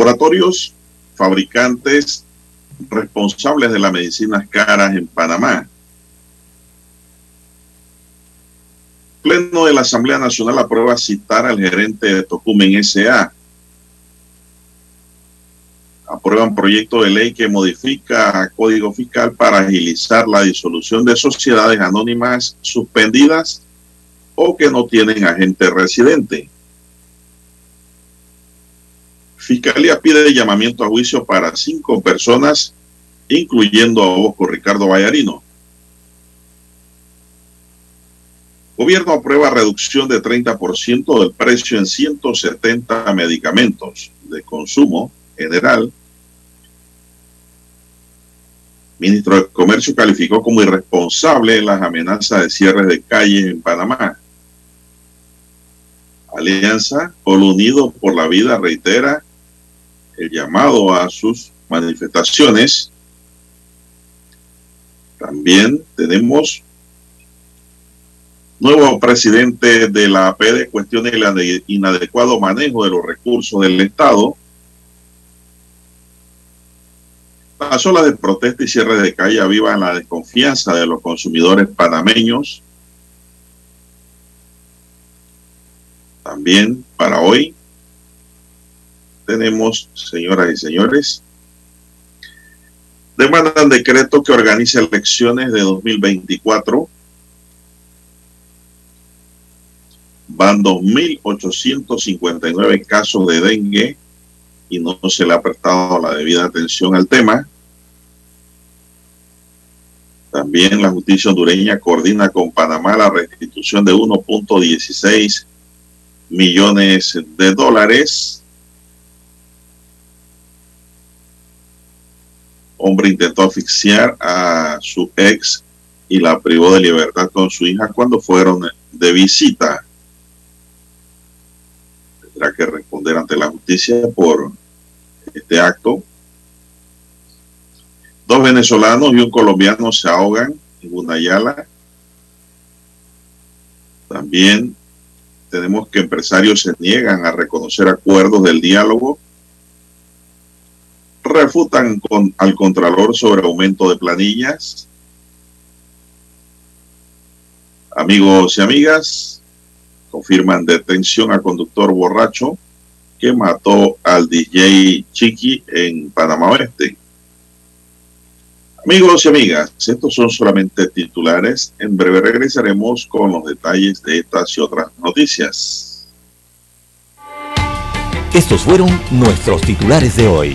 Laboratorios fabricantes responsables de las medicinas caras en Panamá. Pleno de la Asamblea Nacional aprueba citar al gerente de Tocumen S.A. Aprueban proyecto de ley que modifica código fiscal para agilizar la disolución de sociedades anónimas suspendidas o que no tienen agente residente. Fiscalía pide llamamiento a juicio para cinco personas, incluyendo a Bosco Ricardo Vallarino. Gobierno aprueba reducción de 30% del precio en 170 medicamentos de consumo general. Ministro de Comercio calificó como irresponsable las amenazas de cierre de calles en Panamá. Alianza Polo Unido por la Vida reitera el llamado a sus manifestaciones. También tenemos nuevo presidente de la APD cuestiona el inadecuado manejo de los recursos del Estado. Las olas de protesta y cierre de calle avivan la desconfianza de los consumidores panameños. También para hoy tenemos, señoras y señores, demandan decreto que organice elecciones de 2024. Van 2.859 casos de dengue y no se le ha prestado la debida atención al tema. También la justicia hondureña coordina con Panamá la restitución de 1.16 millones de dólares hombre intentó asfixiar a su ex y la privó de libertad con su hija cuando fueron de visita. Tendrá que responder ante la justicia por este acto. Dos venezolanos y un colombiano se ahogan en Gunayala. También tenemos que empresarios se niegan a reconocer acuerdos del diálogo refutan con, al Contralor sobre aumento de planillas. Amigos y amigas, confirman detención a conductor borracho que mató al DJ Chiqui en Panamá Oeste. Amigos y amigas, estos son solamente titulares. En breve regresaremos con los detalles de estas y otras noticias. Estos fueron nuestros titulares de hoy.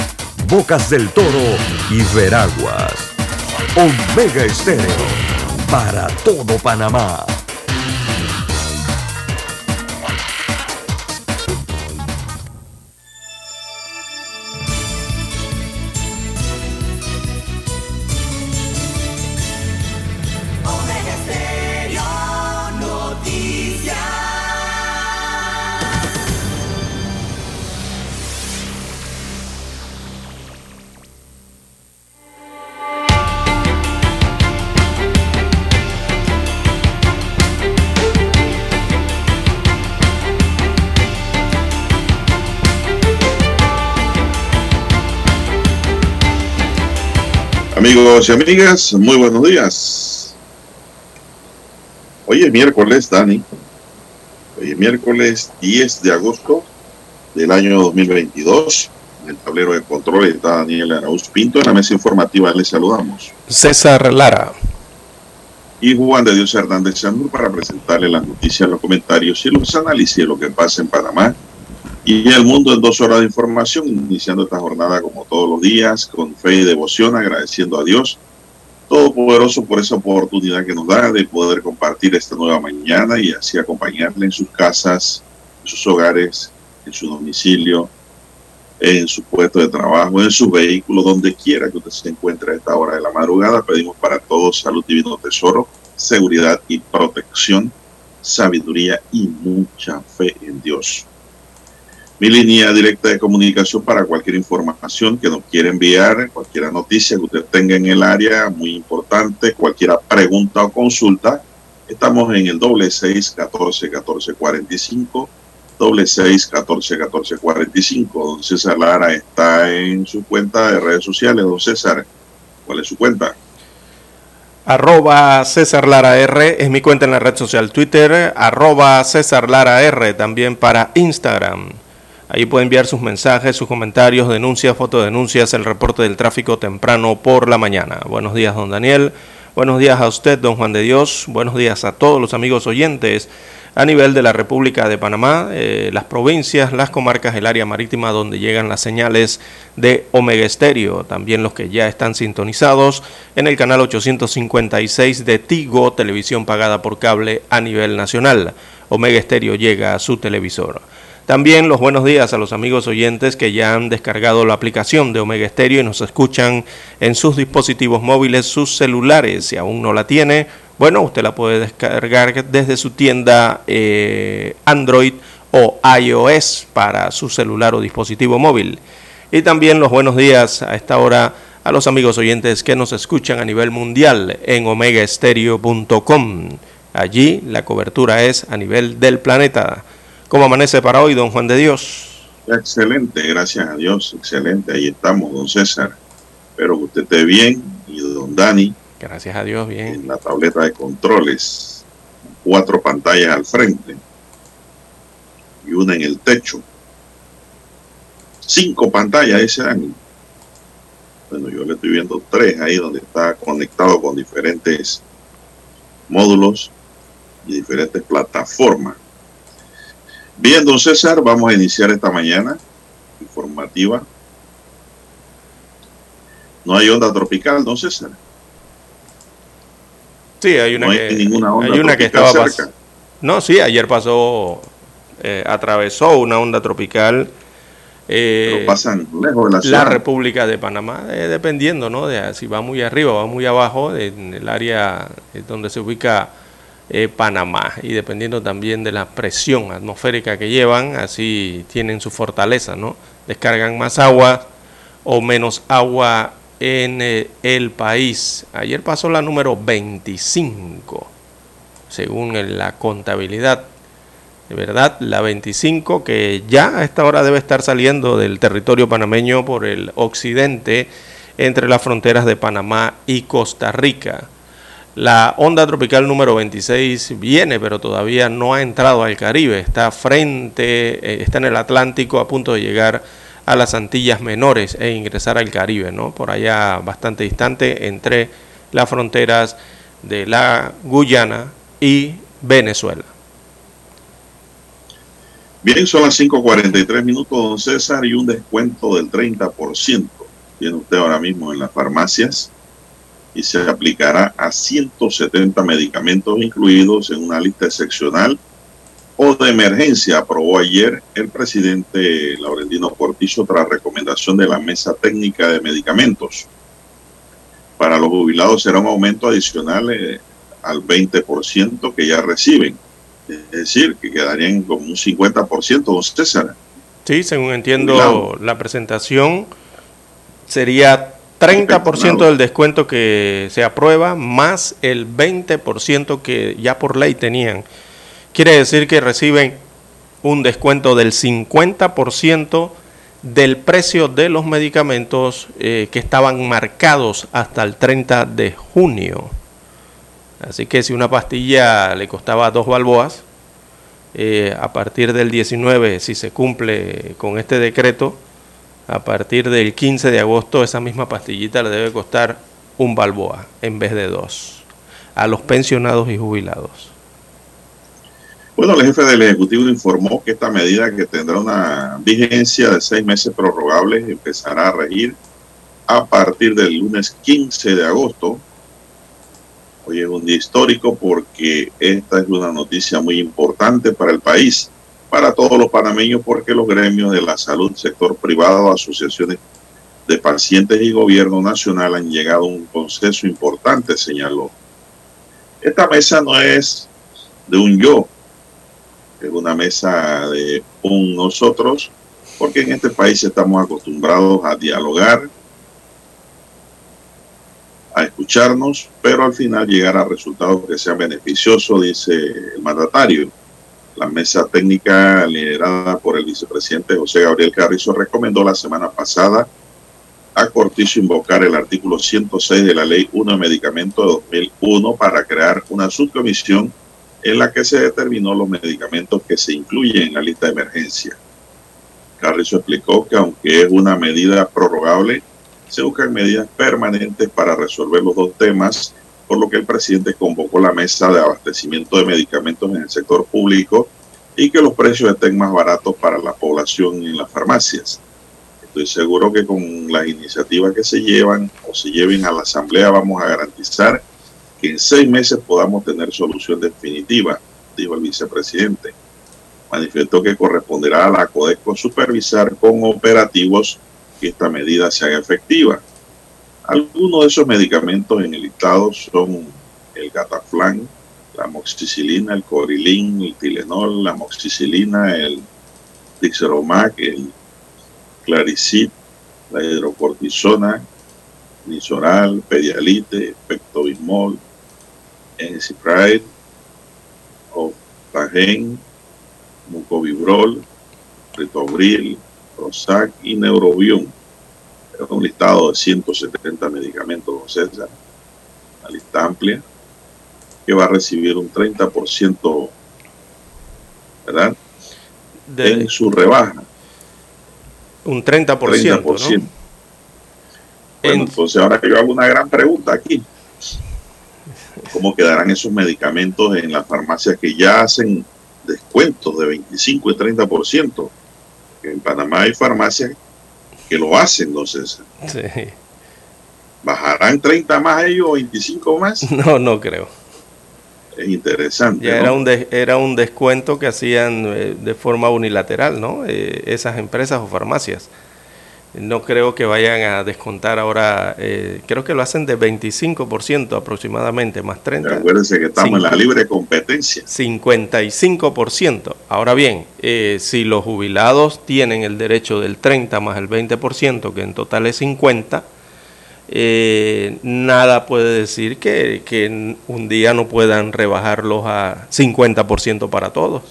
Bocas del Toro y Veraguas. Omega Estéreo para todo Panamá. Amigos y amigas, muy buenos días. Hoy es miércoles, Dani. Hoy es miércoles 10 de agosto del año 2022. En el tablero de control está Daniel Arauz Pinto. En la mesa informativa le saludamos. César Lara. Y Juan de Dios Hernández Sandur para presentarle las noticias, los comentarios y los análisis de lo que pasa en Panamá y el mundo en dos horas de información, iniciando esta jornada como todos los días, con fe y devoción, agradeciendo a Dios Todopoderoso por esa oportunidad que nos da de poder compartir esta nueva mañana y así acompañarle en sus casas, en sus hogares, en su domicilio, en su puesto de trabajo, en su vehículo, donde quiera que usted se encuentre a esta hora de la madrugada. Pedimos para todos salud, divino tesoro, seguridad y protección, sabiduría y mucha fe en Dios. Mi línea directa de comunicación para cualquier información que nos quiera enviar, cualquier noticia que usted tenga en el área, muy importante, cualquier pregunta o consulta, estamos en el doble seis catorce catorce cuarenta y cinco, doble seis catorce catorce cuarenta y cinco. Don César Lara está en su cuenta de redes sociales. Don César, ¿cuál es su cuenta? Arroba César Lara R es mi cuenta en la red social Twitter, arroba César Lara R también para Instagram. Ahí puede enviar sus mensajes, sus comentarios, denuncias, fotodenuncias, el reporte del tráfico temprano por la mañana. Buenos días, don Daniel. Buenos días a usted, don Juan de Dios. Buenos días a todos los amigos oyentes a nivel de la República de Panamá, eh, las provincias, las comarcas, el área marítima donde llegan las señales de Omega Estéreo, también los que ya están sintonizados en el canal 856 de Tigo, televisión pagada por cable a nivel nacional. Omega Estéreo llega a su televisor. También los buenos días a los amigos oyentes que ya han descargado la aplicación de Omega Stereo y nos escuchan en sus dispositivos móviles, sus celulares. Si aún no la tiene, bueno, usted la puede descargar desde su tienda eh, Android o iOS para su celular o dispositivo móvil. Y también los buenos días a esta hora a los amigos oyentes que nos escuchan a nivel mundial en omegaestereo.com. Allí la cobertura es a nivel del planeta. ¿Cómo amanece para hoy, don Juan de Dios? Excelente, gracias a Dios, excelente. Ahí estamos, don César. Espero que usted esté bien y don Dani. Gracias a Dios, bien. En la tableta de controles, cuatro pantallas al frente y una en el techo. Cinco pantallas ese año. Bueno, yo le estoy viendo tres ahí donde está conectado con diferentes módulos y diferentes plataformas. Bien, don César, vamos a iniciar esta mañana informativa. No hay onda tropical, don César. Sí, hay una, que, ninguna onda hay una que estaba cerca. No, sí, ayer pasó, eh, atravesó una onda tropical. Eh, Pero pasan lejos de la ciudad. La República de Panamá, eh, dependiendo, ¿no? De si va muy arriba, va muy abajo, en el área donde se ubica eh, Panamá y dependiendo también de la presión atmosférica que llevan, así tienen su fortaleza, ¿no? Descargan más agua o menos agua en eh, el país. Ayer pasó la número 25, según la contabilidad. De verdad, la 25 que ya a esta hora debe estar saliendo del territorio panameño por el occidente entre las fronteras de Panamá y Costa Rica. La onda tropical número 26 viene, pero todavía no ha entrado al Caribe. Está frente, eh, está en el Atlántico a punto de llegar a las Antillas Menores e ingresar al Caribe, ¿no? Por allá bastante distante entre las fronteras de la Guyana y Venezuela. Bien, son las 5.43 minutos, don César, y un descuento del 30% tiene usted ahora mismo en las farmacias y se aplicará a 170 medicamentos incluidos en una lista excepcional o de emergencia, aprobó ayer el presidente Laurentino Cortizo tras recomendación de la Mesa Técnica de Medicamentos. Para los jubilados será un aumento adicional eh, al 20% que ya reciben. Es decir, que quedarían como un 50%, don César. Sí, según entiendo la presentación, sería 30% del descuento que se aprueba más el 20% que ya por ley tenían. Quiere decir que reciben un descuento del 50% del precio de los medicamentos eh, que estaban marcados hasta el 30 de junio. Así que si una pastilla le costaba dos balboas, eh, a partir del 19, si se cumple con este decreto, a partir del 15 de agosto esa misma pastillita le debe costar un balboa en vez de dos a los pensionados y jubilados. Bueno, el jefe del Ejecutivo informó que esta medida que tendrá una vigencia de seis meses prorrogables empezará a regir a partir del lunes 15 de agosto. Hoy es un día histórico porque esta es una noticia muy importante para el país, para todos los panameños, porque los gremios de la salud, sector privado, asociaciones de pacientes y gobierno nacional han llegado a un consenso importante, señaló. Esta mesa no es de un yo, es una mesa de un nosotros, porque en este país estamos acostumbrados a dialogar, a escucharnos, pero al final llegar a resultados que sean beneficiosos, dice el mandatario. La mesa técnica liderada por el vicepresidente José Gabriel Carrizo recomendó la semana pasada a Cortizo invocar el artículo 106 de la Ley 1 de Medicamentos de 2001 para crear una subcomisión en la que se determinó los medicamentos que se incluyen en la lista de emergencia. Carrizo explicó que aunque es una medida prorrogable, se buscan medidas permanentes para resolver los dos temas, por lo que el presidente convocó la mesa de abastecimiento de medicamentos en el sector público y que los precios estén más baratos para la población en las farmacias. Estoy seguro que con las iniciativas que se llevan o se lleven a la Asamblea vamos a garantizar que en seis meses podamos tener solución definitiva, dijo el vicepresidente. Manifestó que corresponderá a la CODECO supervisar con operativos que esta medida se haga efectiva. Algunos de esos medicamentos en el listado son el Gataflan, la moxicilina, el corilín, el tilenol, la moxicilina, el dixeromac, el claricid, la hidrocortisona, nisoral, pedialite, pectobismol, Encifraid, Oftagen, Mucovibrol, Ritobril, Prozac y Neurobion. Un listado de 170 medicamentos, don César. Una lista amplia que va a recibir un 30%, ¿verdad? De, en su rebaja. Un 30%. 30%. ¿no? Bueno, entonces ahora que yo hago una gran pregunta aquí cómo quedarán esos medicamentos en las farmacias que ya hacen descuentos de 25 y 30%. En Panamá hay farmacias que lo hacen, entonces. Sí. ¿Bajarán 30 más ellos o 25 más? No, no creo. Es interesante. Ya ¿no? era, un era un descuento que hacían eh, de forma unilateral, ¿no? Eh, esas empresas o farmacias. No creo que vayan a descontar ahora, eh, creo que lo hacen de 25% aproximadamente, más 30%. Acuérdense que estamos en la libre competencia. 55%. Ahora bien, eh, si los jubilados tienen el derecho del 30 más el 20%, que en total es 50%, eh, nada puede decir que, que un día no puedan rebajarlos a 50% para todos.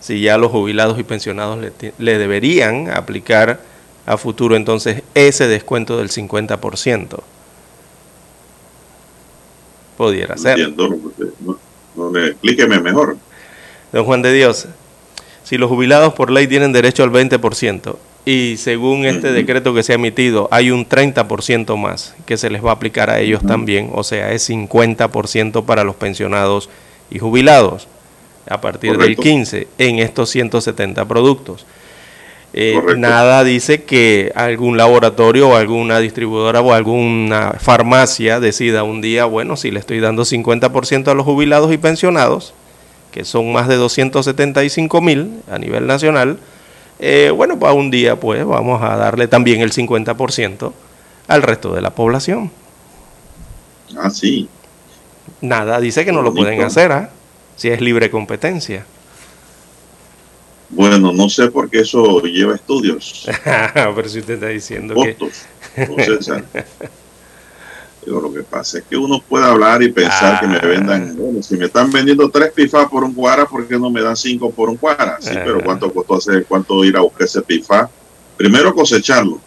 Si ya los jubilados y pensionados le, le deberían aplicar a futuro entonces ese descuento del 50%. Pudiera ser. Entiendo, no, no, explíqueme mejor. Don Juan de Dios, si los jubilados por ley tienen derecho al 20% y según este uh -huh. decreto que se ha emitido hay un 30% más que se les va a aplicar a ellos uh -huh. también, o sea, es 50% para los pensionados y jubilados a partir Correcto. del 15 en estos 170 productos. Eh, nada dice que algún laboratorio o alguna distribuidora o alguna farmacia decida un día, bueno, si le estoy dando 50% a los jubilados y pensionados, que son más de 275 mil a nivel nacional, eh, bueno, para un día pues vamos a darle también el 50% al resto de la población. Ah, sí. Nada dice que no lo pueden hacer, ¿eh? si es libre competencia. Bueno, no sé por qué eso lleva estudios. Pero si usted está diciendo Costos, que... no César. Digo, lo que pasa es que uno puede hablar y pensar ah. que me vendan, bueno, si me están vendiendo tres pifas por un cuara, ¿por qué no me dan cinco por un cuara? Sí, ah. pero ¿cuánto costó hacer, cuánto ir a buscar ese pifa Primero cosecharlo.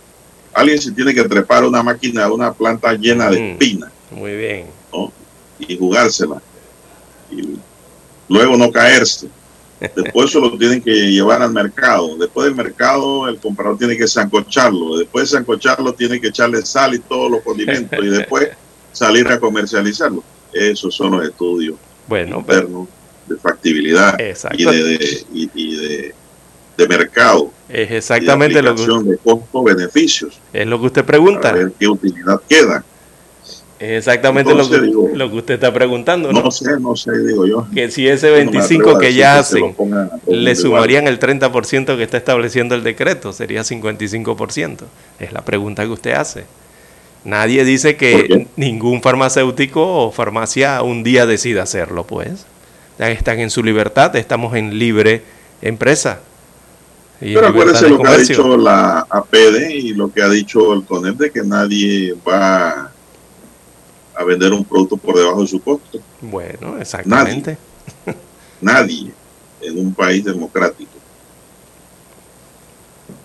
Alguien se tiene que trepar una máquina, una planta llena de Mm. espinas Muy bien. ¿no? y jugársela. Y luego no caerse. Después eso lo tienen que llevar al mercado. Después del mercado el comprador tiene que sancocharlo. Después de sancocharlo tiene que echarle sal y todos los condimentos y después salir a comercializarlo. Esos son los estudios Bueno, pero internos de factibilidad y de, de- y- y de, de mercado. es y de exactamente lo que, de costo-beneficios. es lo que usted Para pregunta. ver qué utilidad queda. Es exactamente Entonces, lo, que, digo, lo que usted está preguntando, ¿no? No sé, no sé, digo yo. Que si ese No me atrevo 25 a que ya hacen le sumarían el 30% que está estableciendo el decreto, sería 55%. Es la pregunta que usted hace. Nadie dice ¿Por que ningún farmacéutico o farmacia un día decida hacerlo, pues. Ya Están en su libertad, estamos en libre empresa. Y Pero de lo que ha dicho la APD y lo que ha dicho el CONEP de que nadie va a vender un producto por debajo de su costo. Bueno, exactamente. Nadie en un país democrático.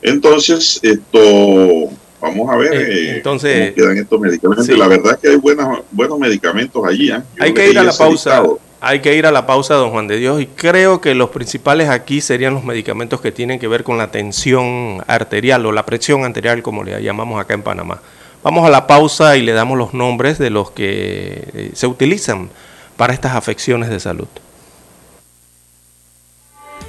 Entonces, esto, vamos a ver Eh, entonces- cómo quedan estos medicamentos. Sí. La verdad es que hay buenos, buenos medicamentos allí. ¿eh? Hay que ir a la pausa. Hay que ir a la pausa, don Juan de Dios, y creo que los principales aquí serían los medicamentos que tienen que ver con la tensión arterial o la presión arterial, como le llamamos acá en Panamá. Vamos a la pausa y le damos los nombres de los que eh, se utilizan para estas afecciones de salud.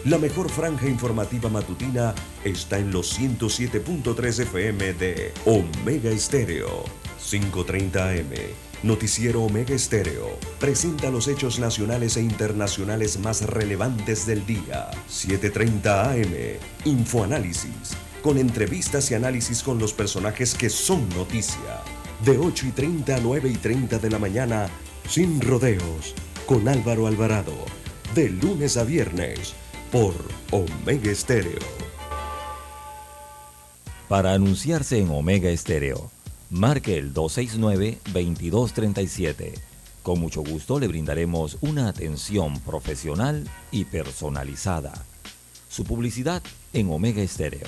La mejor franja informativa matutina está en los 107.3 FM de Omega Estéreo. 5.30 AM. Noticiero Omega Estéreo. Presenta los hechos nacionales e internacionales más relevantes del día. 7.30 AM. Infoanálisis. Con entrevistas y análisis con los personajes que son noticia. De 8 y 30 a 9 y 30 de la mañana. Sin rodeos. Con Álvaro Alvarado. De lunes a viernes por Omega Estéreo. Para anunciarse en Omega Estéreo, marque el 269-2237. Con mucho gusto le brindaremos una atención profesional y personalizada. Su publicidad en Omega Estéreo.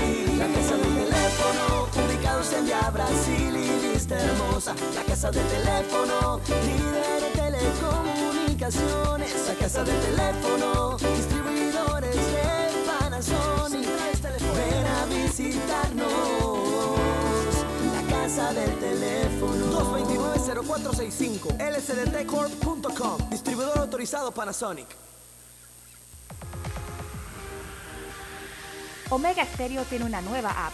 Brasil y Vista Hermosa. La casa del teléfono, líder en telecomunicaciones. La casa del teléfono, distribuidores de Panasonic. Ven a visitarnos. La casa del teléfono. 229-0465. lsdtcorp.com. Distribuidor autorizado Panasonic. Omega Stereo tiene una nueva app.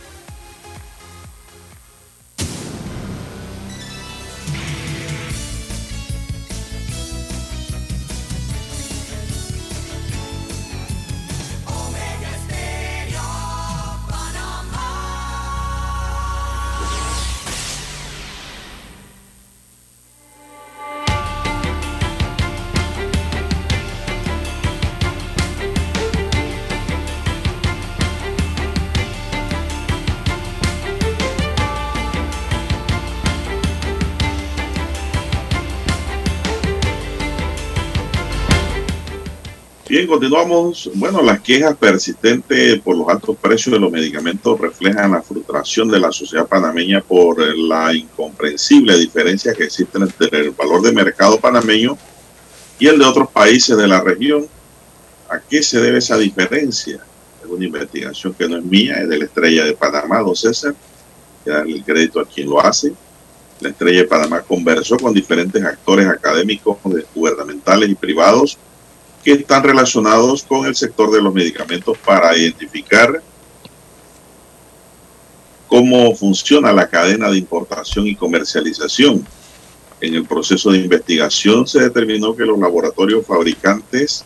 Bien, continuamos. Bueno, las quejas persistentes por los altos precios de los medicamentos reflejan la frustración de la sociedad panameña por la incomprensible diferencia que existe entre el valor de mercado panameño y el de otros países de la región. ¿A qué se debe esa diferencia? Es una investigación que no es mía, es de la estrella de Panamá, don César. Hay que darle el crédito a quien lo hace. La estrella de Panamá conversó con diferentes actores académicos, gubernamentales y privados que están relacionados con el sector de los medicamentos para identificar cómo funciona la cadena de importación y comercialización En el proceso de investigación se determinó que los laboratorios fabricantes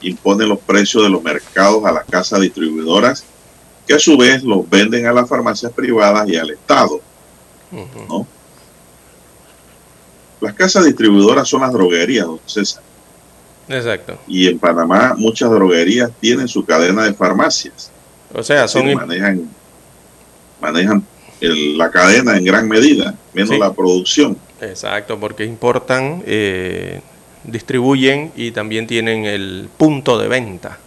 imponen los precios de los mercados a las casas distribuidoras, que a su vez los venden a las farmacias privadas y al Estado. ¿no? Las casas distribuidoras son las droguerías, don César. Exacto. Y en Panamá muchas droguerías tienen su cadena de farmacias. O sea, son... manejan, manejan la cadena en gran medida, menos la producción. Exacto, porque importan, eh, distribuyen y también tienen el punto de venta.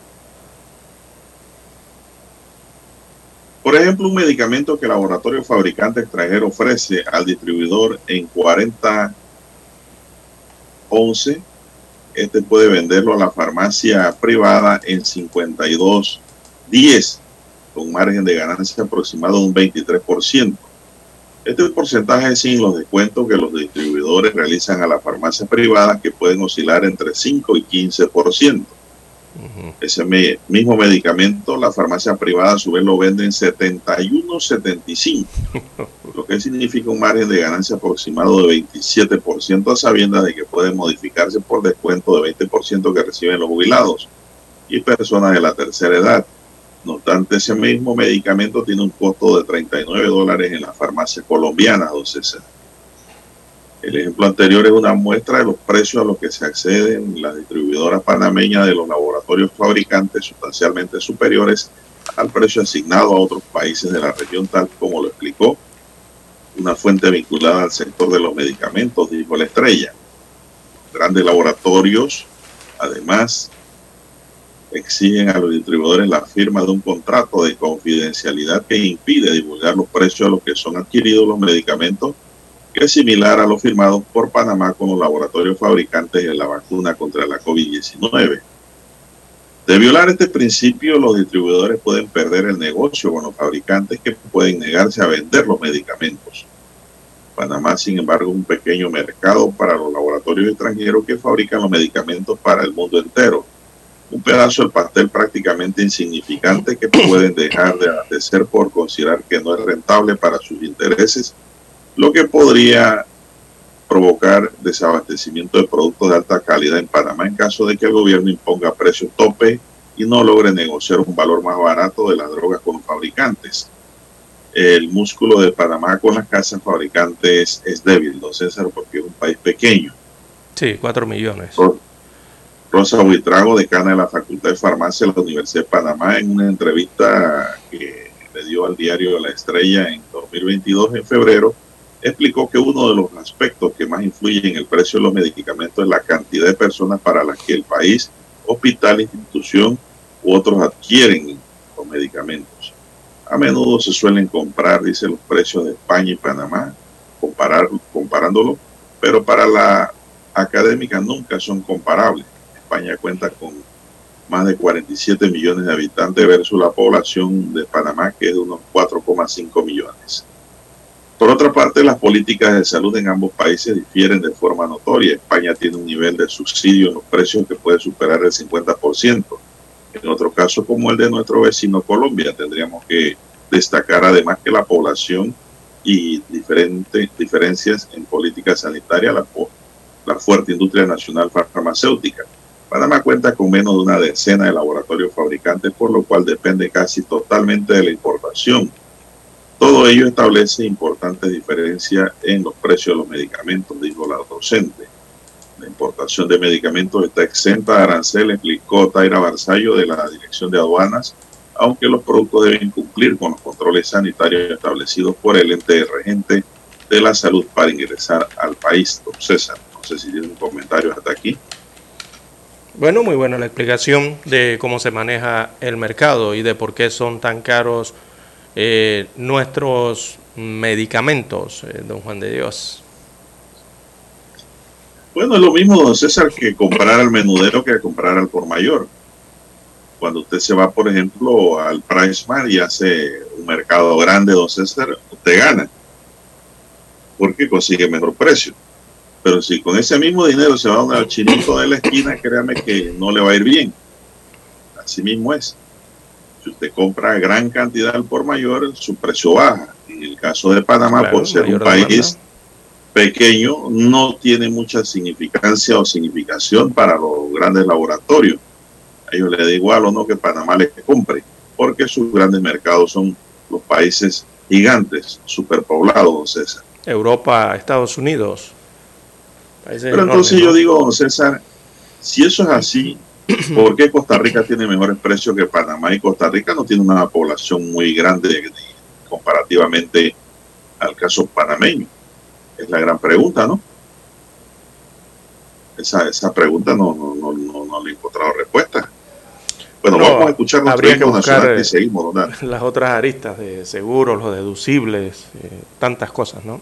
Por ejemplo, un medicamento que el laboratorio fabricante extranjero ofrece al distribuidor en 4011, este puede venderlo a la farmacia privada en 5210, con margen de ganancia aproximado de un 23%. Este porcentaje es sin los descuentos que los distribuidores realizan a las farmacias privadas que pueden oscilar entre 5 y 15%. Ese mismo medicamento, la farmacia privada a su vez lo vende en 71.75, lo que significa un margen de ganancia aproximado de 27% a sabiendas de que puede modificarse por descuento de 20% que reciben los jubilados y personas de la tercera edad. No obstante, ese mismo medicamento tiene un costo de 39 dólares en la farmacia colombiana, don César. El ejemplo anterior es una muestra de los precios a los que se acceden las distribuidoras panameñas de los laboratorios fabricantes sustancialmente superiores al precio asignado a otros países de la región, tal como lo explicó una fuente vinculada al sector de los medicamentos, dijo la estrella. Grandes laboratorios, además, exigen a los distribuidores la firma de un contrato de confidencialidad que impide divulgar los precios a los que son adquiridos los medicamentos que es similar a lo firmado por Panamá con los laboratorios fabricantes de la vacuna contra la COVID-19. De violar este principio, los distribuidores pueden perder el negocio con los fabricantes que pueden negarse a vender los medicamentos. Panamá, sin embargo, es un pequeño mercado para los laboratorios extranjeros que fabrican los medicamentos para el mundo entero. Un pedazo del pastel prácticamente insignificante que pueden dejar de ser por considerar que no es rentable para sus intereses lo que podría provocar desabastecimiento de productos de alta calidad en Panamá en caso de que el gobierno imponga precios tope y no logre negociar un valor más barato de las drogas con los fabricantes. El músculo de Panamá con las casas fabricantes es débil, don César, porque es un país pequeño. Sí, cuatro millones. Rosa Buitrago, decana de la Facultad de Farmacia de la Universidad de Panamá, en una entrevista que le dio al diario La Estrella en 2022, en febrero, explicó que uno de los aspectos que más influye en el precio de los medicamentos es la cantidad de personas para las que el país, hospital, institución u otros adquieren los medicamentos. A menudo se suelen comprar, dice, los precios de España y Panamá, comparar, comparándolo, pero para la académica nunca son comparables. España cuenta con más de 47 millones de habitantes versus la población de Panamá, que es de unos 4,5 millones. Por otra parte, las políticas de salud en ambos países difieren de forma notoria. España tiene un nivel de subsidio en los precios que puede superar el 50%. En otro caso, como el de nuestro vecino Colombia, tendríamos que destacar además que la población y diferentes diferencias en política sanitaria, la, la fuerte industria nacional farmacéutica. Panamá cuenta con menos de una decena de laboratorios fabricantes, por lo cual depende casi totalmente de la importación todo ello establece importantes diferencias en los precios de los medicamentos, dijo la docente. La importación de medicamentos está exenta de arancel, explicó Taira Barzallo de la Dirección de Aduanas, aunque los productos deben cumplir con los controles sanitarios establecidos por el ente regente de la salud para ingresar al país. César, no sé si tiene un comentario hasta aquí. Bueno, muy buena la explicación de cómo se maneja el mercado y de por qué son tan caros eh, nuestros medicamentos, eh, don Juan de Dios? Bueno, es lo mismo, don César, que comprar al menudero que comprar al por mayor. Cuando usted se va, por ejemplo, al Price Mart y hace un mercado grande, don César, usted gana. Porque consigue mejor precio. Pero si con ese mismo dinero se va a al chinito de la esquina, créame que no le va a ir bien. Así mismo es usted compra gran cantidad por mayor, su precio baja. En el caso de Panamá, por ser un país pequeño no tiene mucha significancia o significación para los grandes laboratorios. A ellos les da igual o no que Panamá les compre, porque sus grandes mercados son los países gigantes, superpoblados, don César. Europa, Estados Unidos. Pero entonces yo digo, don César, si eso es así, ¿por qué Costa Rica tiene mejores precios que Panamá? Y Costa Rica no tiene una población muy grande comparativamente al caso panameño. Es la gran pregunta, ¿no? Esa, esa pregunta no, no, no, no, le he encontrado respuesta. Bueno, vamos a escuchar habría que buscar seguimos, las otras aristas de seguros, los deducibles, eh, tantas cosas, ¿no?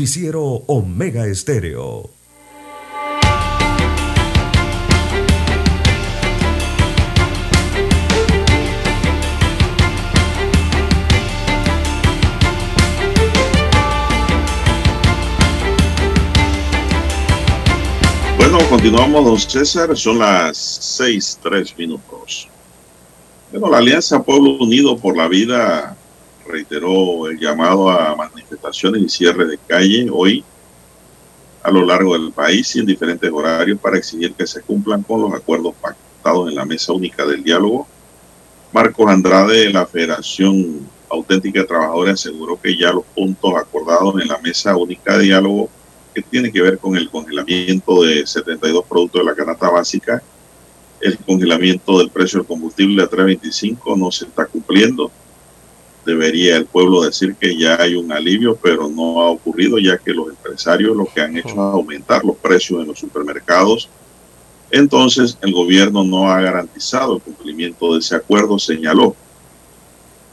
Noticiero Omega Estéreo. Bueno, continuamos, don César. Son las seis, tres minutos. Bueno, la Alianza Pueblo Unido por la Vida reiteró el llamado a manifestaciones y cierre de calle hoy a lo largo del país y en diferentes horarios para exigir que se cumplan con los acuerdos pactados en la mesa única del diálogo. Marcos Andrade de la Federación Auténtica de Trabajadores aseguró que ya los puntos acordados en la mesa única de diálogo que tiene que ver con el congelamiento de 72 productos de la canasta básica, el congelamiento del precio del combustible a 3.25 no se está cumpliendo debería el pueblo decir que ya hay un alivio, pero no ha ocurrido ya que los empresarios lo que han hecho es aumentar los precios en los supermercados. Entonces el gobierno no ha garantizado el cumplimiento de ese acuerdo, señaló.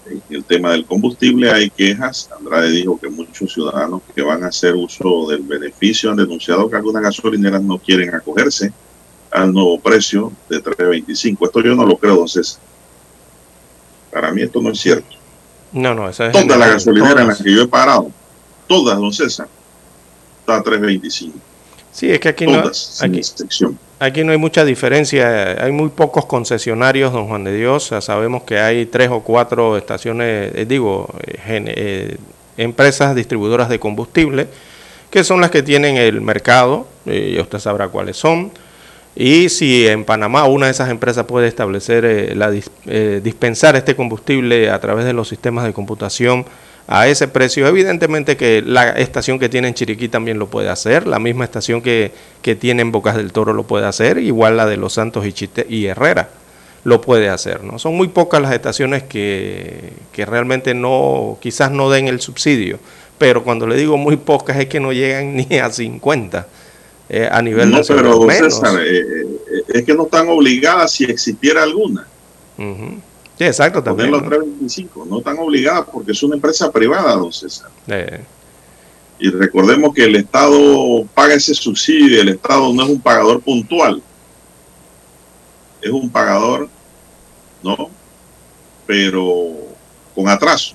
En el tema del combustible hay quejas. Andrade dijo que muchos ciudadanos que van a hacer uso del beneficio han denunciado que algunas gasolineras no quieren acogerse al nuevo precio de 3.25. Esto yo no lo creo, don César. Para mí esto no es cierto. No, no, esa es Todas las gasolineras en las que yo he parado, todas, don César, está a 3.25. Sí, es que aquí todas, no, aquí, aquí no hay mucha diferencia. Hay muy pocos concesionarios, don Juan de Dios. Sabemos que hay tres o cuatro estaciones, eh, digo, eh, eh, empresas distribuidoras de combustible, que son las que tienen el mercado, y usted sabrá cuáles son. Y si en Panamá una de esas empresas puede establecer, la, dispensar este combustible a través de los sistemas de computación, a ese precio. Evidentemente que la estación que tiene en Chiriquí también lo puede hacer, la misma estación que, que tiene en Bocas del Toro lo puede hacer, igual la de Los Santos y, Chite y Herrera lo puede hacer. ¿no? Son muy pocas las estaciones que, que realmente no, quizás no den el subsidio, pero cuando le digo muy pocas es que no llegan ni a 50 eh, a nivel no, Pero, César, eh, eh, es que no están obligadas si existiera alguna. Uh Sí, exacto, también. los 325, no están obligadas porque es una empresa privada, don César. Eh. Y recordemos que el Estado paga ese subsidio, el Estado no es un pagador puntual, es un pagador, ¿no? Pero con atraso.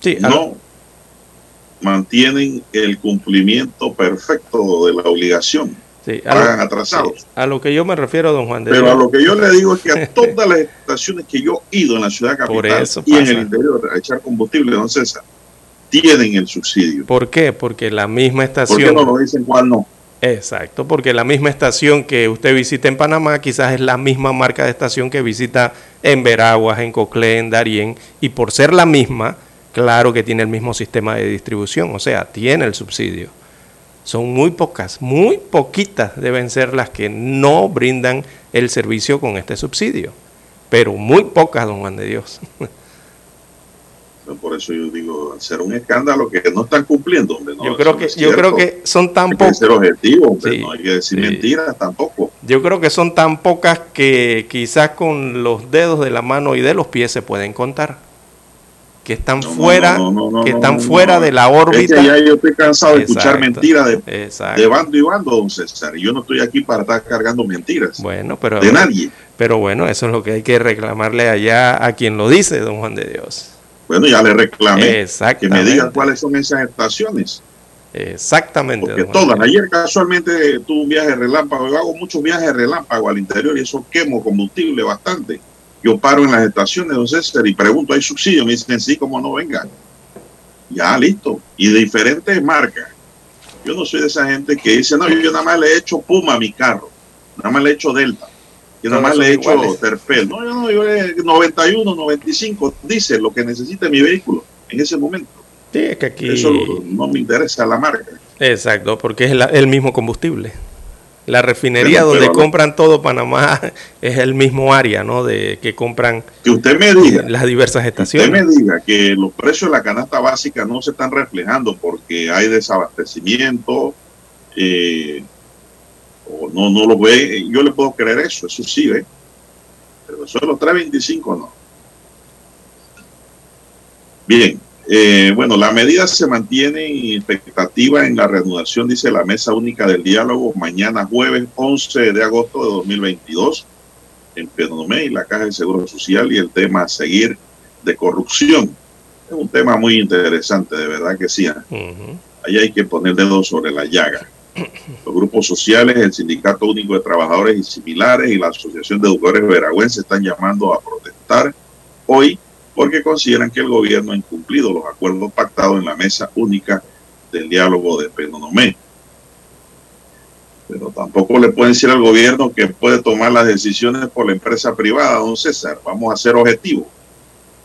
Sí, no mantienen el cumplimiento perfecto de la obligación a atrasados. a lo que yo me refiero, don Juan de Pero a lo que yo le digo es que a todas las estaciones que yo he ido en la ciudad capital y en el interior a echar combustible, don César, tienen el subsidio. ¿Por qué? Porque la misma estación... ¿Por qué no lo dicen cuál no? Exacto, porque la misma estación que usted visita en Panamá quizás es la misma marca de estación que visita en Veraguas, en Coclé, en Darién, y por ser la misma, claro que tiene el mismo sistema de distribución, o sea, tiene el subsidio son muy pocas, muy poquitas deben ser las que no brindan el servicio con este subsidio, pero muy pocas, don Juan de Dios. Por eso yo digo, ser un escándalo que no están cumpliendo, hombre. yo creo que, yo creo que son tan pocas. no hay que decir mentiras tampoco. Yo creo que son tan pocas que quizás con los dedos de la mano y de los pies se pueden contar que están fuera, que están fuera de la órbita. Es que ya yo estoy cansado de escuchar mentiras de, de, bando y bando, don César. Y yo no estoy aquí para estar cargando mentiras. Bueno, pero de nadie. Pero bueno, eso es lo que hay que reclamarle allá a quien lo dice, don Juan de Dios. Bueno, ya le reclamé que me digan cuáles son esas estaciones. Exactamente. Porque todas, ayer casualmente tuve un viaje relámpago, yo hago muchos viajes relámpago al interior y eso quemo combustible bastante. Yo paro en las estaciones, don César, y pregunto, ¿hay subsidio? Me dicen, sí, como no vengan. Ya, listo. Y de diferentes marcas. Yo no soy de esa gente que dice, no, yo, nada más le he hecho Puma a mi carro. Nada más le he hecho Delta. Yo nada más le he hecho Terpel. No, yo no, yo le 91, 95, dice lo que necesita mi vehículo en ese momento. Sí, es que aquí... Eso no me interesa la marca. Exacto, porque es el mismo combustible. La refinería donde compran todo Panamá es el mismo área, ¿no? De que compran que usted me diga, las diversas estaciones. Que usted me diga que los precios de la canasta básica no se están reflejando porque hay desabastecimiento, eh, o no, no lo ve, yo le puedo creer eso, eso sí, ¿eh? Pero eso de los 3.25 no. Bien, eh, bueno, la medida se mantiene en expectativa en la reanudación, dice la Mesa Única del Diálogo, mañana jueves 11 de agosto de 2022 en Penonomé y la Caja de Seguro Social y el tema a seguir de corrupción. Es un tema muy interesante, de verdad que sí. ¿eh? Ahí hay que poner dedos sobre la llaga. Los grupos sociales, el Sindicato Único de Trabajadores y similares y la Asociación de Educadores Veragüenses están llamando a protestar hoy porque consideran que el gobierno ha incumplido los acuerdos pactados en la mesa única del diálogo de Penonomé. Pero tampoco le pueden decir al gobierno que puede tomar las decisiones por la empresa privada, don César. Vamos a ser objetivos.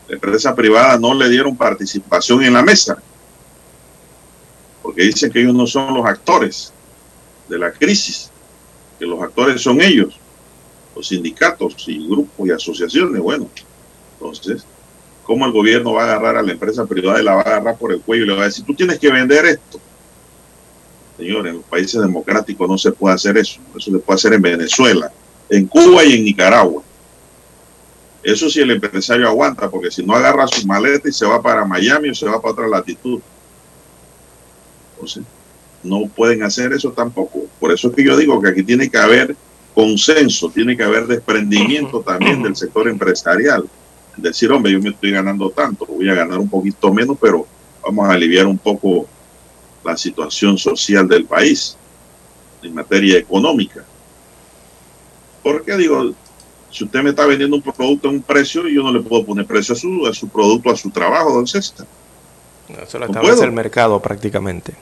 La empresa privada no le dieron participación en la mesa, porque dicen que ellos no son los actores de la crisis, que los actores son ellos, los sindicatos y grupos y asociaciones. Bueno, entonces cómo el gobierno va a agarrar a la empresa privada y la va a agarrar por el cuello y le va a decir, tú tienes que vender esto. Señores, en los países democráticos no se puede hacer eso. Eso se puede hacer en Venezuela, en Cuba y en Nicaragua. Eso sí el empresario aguanta, porque si no agarra su maleta y se va para Miami o se va para otra latitud. Entonces, no pueden hacer eso tampoco. Por eso es que yo digo que aquí tiene que haber consenso, tiene que haber desprendimiento también del sector empresarial. Decir, hombre, yo me estoy ganando tanto, voy a ganar un poquito menos, pero vamos a aliviar un poco la situación social del país en materia económica. Porque digo, si usted me está vendiendo un producto a un precio, yo no le puedo poner precio a su, a su producto, a su trabajo, don César. Eso lo establece el mercado prácticamente.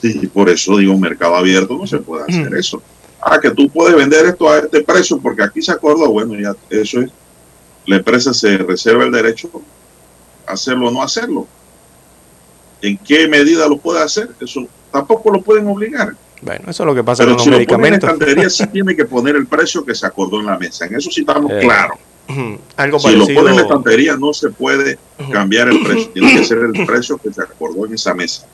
Sí, por eso digo, un mercado abierto no se puede hacer eso. Ah, que tú puedes vender esto a este precio porque aquí se acordó, bueno, ya eso es, la empresa se reserva el derecho a hacerlo o no hacerlo. ¿En qué medida lo puede hacer? Eso tampoco lo pueden obligar. Bueno, eso es lo que pasa con los medicamentos. Lo en sí tiene que poner el precio que se acordó en la mesa. En eso sí estamos eh, claros. Algo si lo pone en la estantería no se puede cambiar el precio. Tiene que ser el precio que se acordó en esa mesa.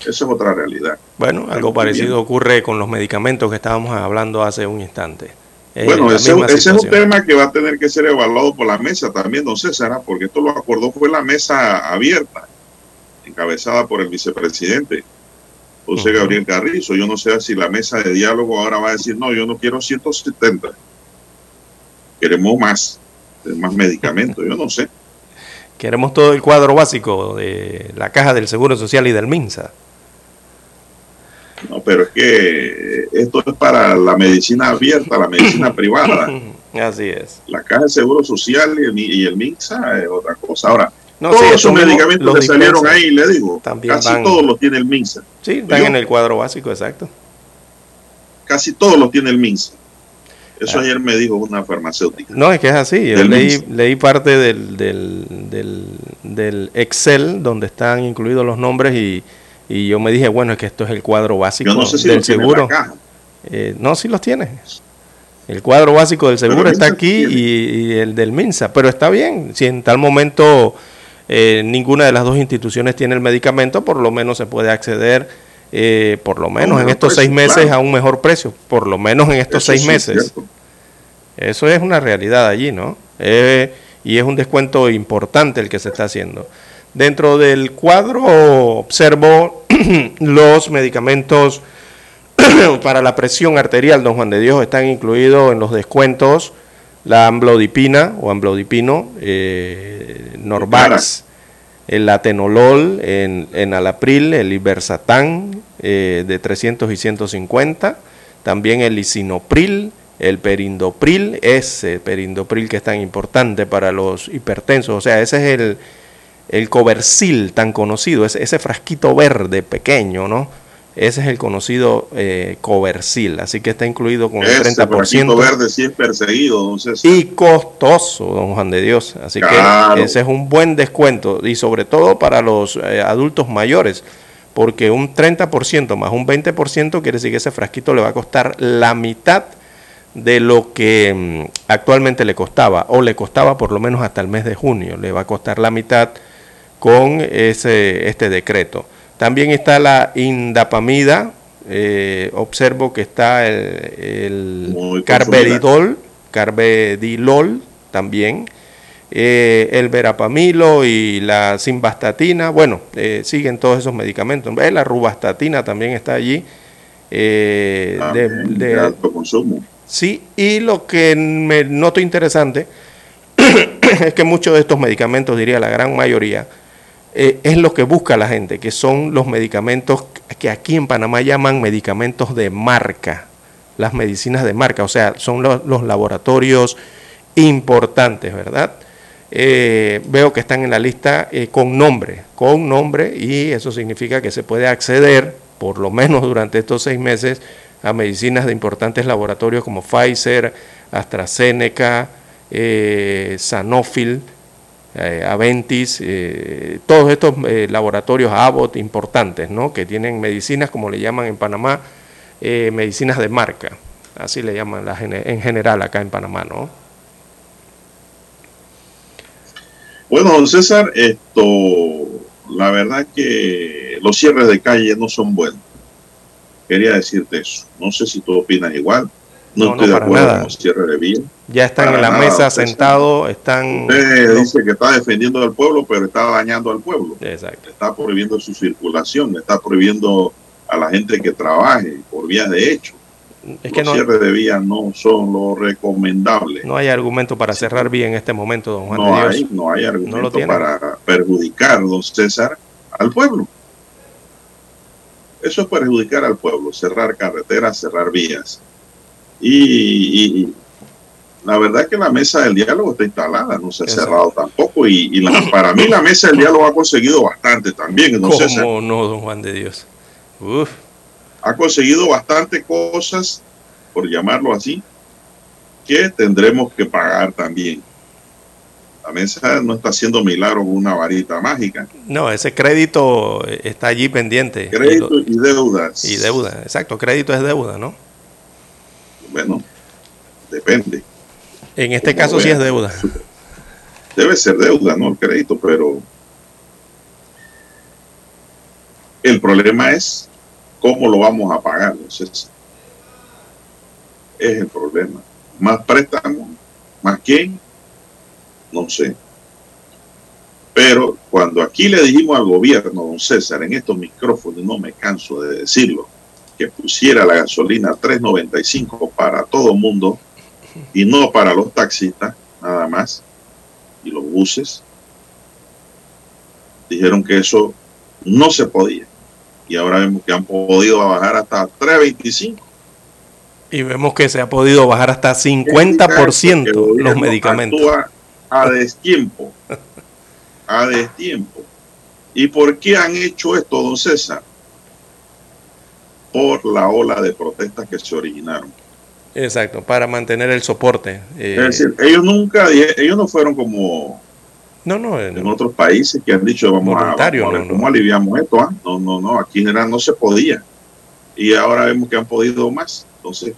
Esa es otra realidad. Bueno, algo parecido ocurre con los medicamentos que estábamos hablando hace un instante. Bueno, ese, es un tema que va a tener que ser evaluado por la mesa también, don César, ¿ah? porque esto lo acordó fue la mesa abierta, encabezada por el vicepresidente José Gabriel Carrizo. Yo no sé si la mesa de diálogo ahora va a decir, no, yo no quiero 170, queremos más, más medicamentos, yo no sé. Queremos todo el cuadro básico de la caja del Seguro Social y del MINSA. No, pero es que esto es para la medicina abierta, la medicina privada. Así es. La caja del Seguro Social y el, MINSA es otra cosa. Ahora, todos esos medicamentos que salieron ahí, le digo, casi todos los tiene el MINSA. Sí, están en el cuadro básico, exacto. Casi todos los tiene el MINSA. Eso ah. ayer me dijo una farmacéutica. No, es que es así. Yo leí, leí, parte del, del, del, Excel donde están incluidos los nombres y, y, yo me dije, bueno, es que esto es el cuadro básico no sé si del seguro. Eh, no, sí los tiene. El cuadro básico del seguro está aquí y, el del MINSA, pero está bien. Si en tal momento eh, ninguna de las dos instituciones tiene el medicamento, por lo menos se puede acceder eh, por lo menos en estos seis meses a un mejor precio, por lo menos en estos seis meses. Eso es una realidad allí, ¿no? Eh, y es un descuento importante el que se está haciendo. Dentro del cuadro observo los medicamentos para la presión arterial, don Juan de Dios, están incluidos en los descuentos. La amblodipina o amblodipino, eh, Norvax, el atenolol en, en alapril, el ibersatán eh, de 300 y 150, también el lisinopril, el perindopril, ese perindopril que es tan importante para los hipertensos, o sea, ese es el, el cobercil tan conocido, ese, ese frasquito verde pequeño, ¿no? Ese es el conocido eh, coversil, así que está incluido con el 30%. verde sí es perseguido, Y costoso, don Juan de Dios. Así que ese es un buen descuento y sobre todo para los eh, adultos mayores, porque un 30% más un 20% quiere decir que ese frasquito le va a costar la mitad de lo que mm, actualmente le costaba, o le costaba por lo menos hasta el mes de junio, le va a costar la mitad con ese, este decreto. También está la indapamida. Eh, observo que está el, carbedidol, carbedilol también. Eh, el verapamilo y la simvastatina. Bueno, eh, siguen todos esos medicamentos. La rubastatina también está allí. de, alto consumo. Sí, y lo que me noto interesante es que muchos de estos medicamentos, diría la gran mayoría, eh, es lo que busca la gente, que son los medicamentos que aquí en Panamá llaman medicamentos de marca, las medicinas de marca, o sea, son los, laboratorios importantes, ¿verdad? Eh, veo que están en la lista eh, con nombre, con nombre, y eso significa que se puede acceder, por lo menos durante estos seis meses, a medicinas de importantes laboratorios como Pfizer, AstraZeneca, Sanofi, eh, Aventis, eh, todos estos eh, laboratorios Abbott importantes, ¿no? que tienen medicinas, como le llaman en Panamá, medicinas de marca, así le llaman en general acá en Panamá. ¿no? Bueno, don César, esto, la verdad que los cierres de calle no son buenos. Quería decirte eso. No sé si tú opinas igual. No, estoy de acuerdo con los cierres de vía ya están en la mesa sentados, están... Usted dice que está defendiendo al pueblo, pero está dañando al pueblo. Exacto. Está prohibiendo su circulación, está prohibiendo a la gente que trabaje por vías de hecho. Es que Los no, cierres de vías no son lo recomendable. no hay argumento para cerrar vía en este momento, don Juan no de Dios. hay, no hay argumento para perjudicar, don César, al pueblo. Eso es perjudicar al pueblo, cerrar carreteras, cerrar vías. Y, y la verdad es que la mesa del diálogo está instalada, no se ha Exacto. cerrado tampoco. Y, y la- para mí la mesa del diálogo ha conseguido bastante también, César. ¿Cómo no, don Juan de Dios? Uf, ha conseguido bastante cosas, por llamarlo así, que tendremos que pagar también. La mesa no está haciendo milagros con una varita mágica. no, ese crédito eh, está allí pendiente. Crédito Y, y deudas. lo- y deuda, exacto, crédito es deuda, ¿no? Bueno, depende. En este Como caso sí es deuda. Debe ser deuda, ¿no? El crédito, pero el problema es cómo lo vamos a pagar. Entonces, es el problema. Más préstamos, más quién, no sé. Pero cuando aquí le dijimos al gobierno, don César, en estos micrófonos, no me canso de decirlo, que pusiera la gasolina a 3.95 para todo mundo y no para los taxistas, nada más, y los buses, dijeron que eso no se podía. Y ahora vemos que han podido bajar hasta 3.25. Y vemos que se ha podido bajar hasta 50% El los medicamentos. actúa a destiempo. A destiempo. ¿Y por qué han hecho esto, don César? Por la ola de protestas que se originaron. Exacto, para mantener el soporte. eh, Es decir, ellos nunca, ellos no fueron como no, no, en en- otros países que han dicho vamos a, vamos a no. cómo aliviamos esto. ah? No, no, no, aquí en general no se podía. Y ahora vemos que han podido más. Entonces,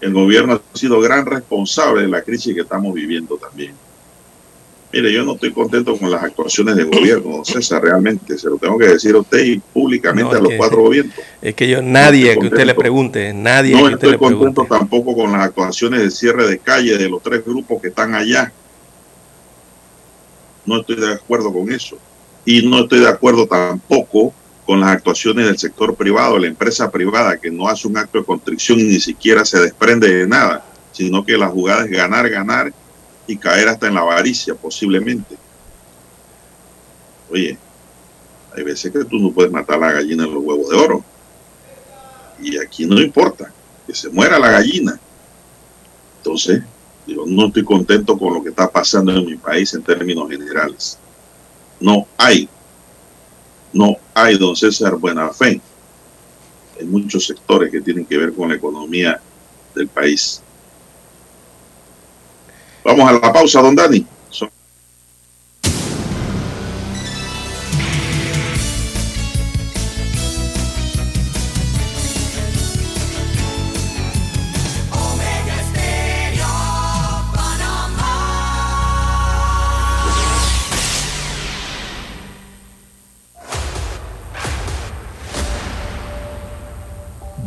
el gobierno ha sido gran responsable de la crisis que estamos viviendo también. Mire, yo no estoy contento con las actuaciones del gobierno, César, realmente. Se lo tengo que decir a usted y públicamente No, a los que- cuatro gobiernos. es que yo, nadie que usted le pregunte, nadie No que usted estoy le contento pregunte. tampoco con las actuaciones de cierre de calle de los tres grupos que están allá. No estoy de acuerdo con eso. Y no estoy de acuerdo tampoco con las actuaciones del sector privado, la empresa privada que no hace un acto de constricción y ni siquiera se desprende de nada, sino que la jugada es ganar, ganar y caer hasta en la avaricia posiblemente. Oye, hay veces que tú no puedes matar a la gallina en los huevos de oro. Y aquí no importa que se muera la gallina. Entonces, digo, no estoy contento con lo que está pasando en mi país en términos generales. No hay, no hay, don César, buena fe en muchos sectores que tienen que ver con la economía del país. Vamos a la pausa, don Dani.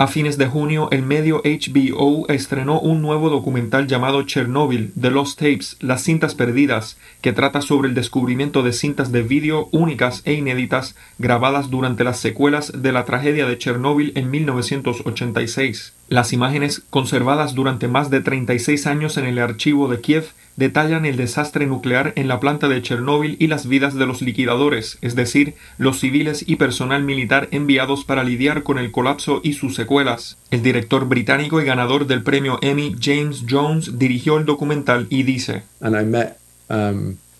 A fines de junio, el medio HBO estrenó un nuevo documental llamado Chernobyl, The Lost Tapes, las cintas perdidas, que trata sobre el descubrimiento de cintas de vídeo únicas e inéditas grabadas durante las secuelas de la tragedia de Chernóbil en 1986. Las imágenes, conservadas durante más de 36 años en el archivo de Kiev, detallan el desastre nuclear en la planta de Chernóbil y las vidas de los liquidadores, es decir, los civiles y personal militar enviados para lidiar con el colapso y sus secuelas. El director británico y ganador del premio Emmy, James Jones, dirigió el documental y dice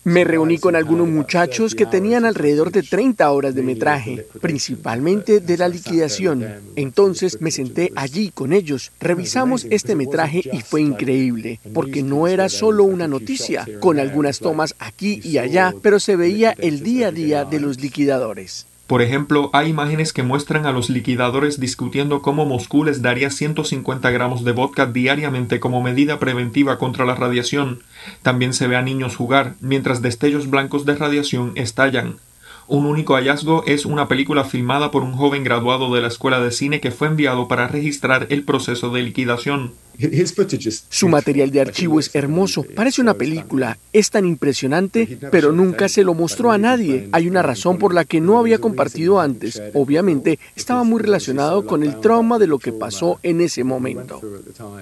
Me reuní con algunos muchachos que tenían alrededor de 30 horas de metraje, principalmente de la liquidación. Entonces me senté allí con ellos, revisamos este metraje y fue increíble, porque no era solo una noticia, con algunas tomas aquí y allá, pero se veía el día a día de los liquidadores. Por ejemplo, hay imágenes que muestran a los liquidadores discutiendo cómo Moscú les daría 150 gramos de vodka diariamente como medida preventiva contra la radiación. También se ve a niños jugar, mientras destellos blancos de radiación estallan. Un único hallazgo es una película filmada por un joven graduado de la escuela de cine que fue enviado para registrar el proceso de liquidación. Su material de archivo es hermoso, parece una película, es tan impresionante, pero nunca se lo mostró a nadie. Hay una razón por la que no había compartido antes. Obviamente, estaba muy relacionado con el trauma de lo que pasó en ese momento.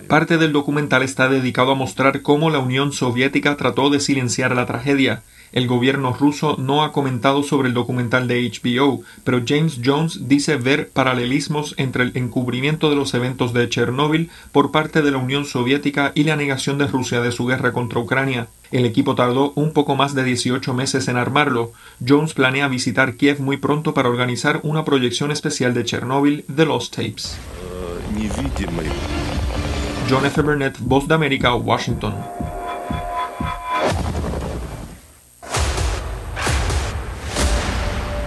Parte del documental está dedicado a mostrar cómo la Unión Soviética trató de silenciar la tragedia. El gobierno ruso no ha comentado sobre el documental de HBO, pero James Jones dice ver paralelismos entre el encubrimiento de los eventos de Chernóbil por parte de la Unión Soviética y la negación de Rusia de su guerra contra Ucrania. El equipo tardó un poco más de 18 meses en armarlo. Jones planea visitar Kiev muy pronto para organizar una proyección especial de Chernóbil The Lost Tapes. John F. Burnett, Voz de América, Washington.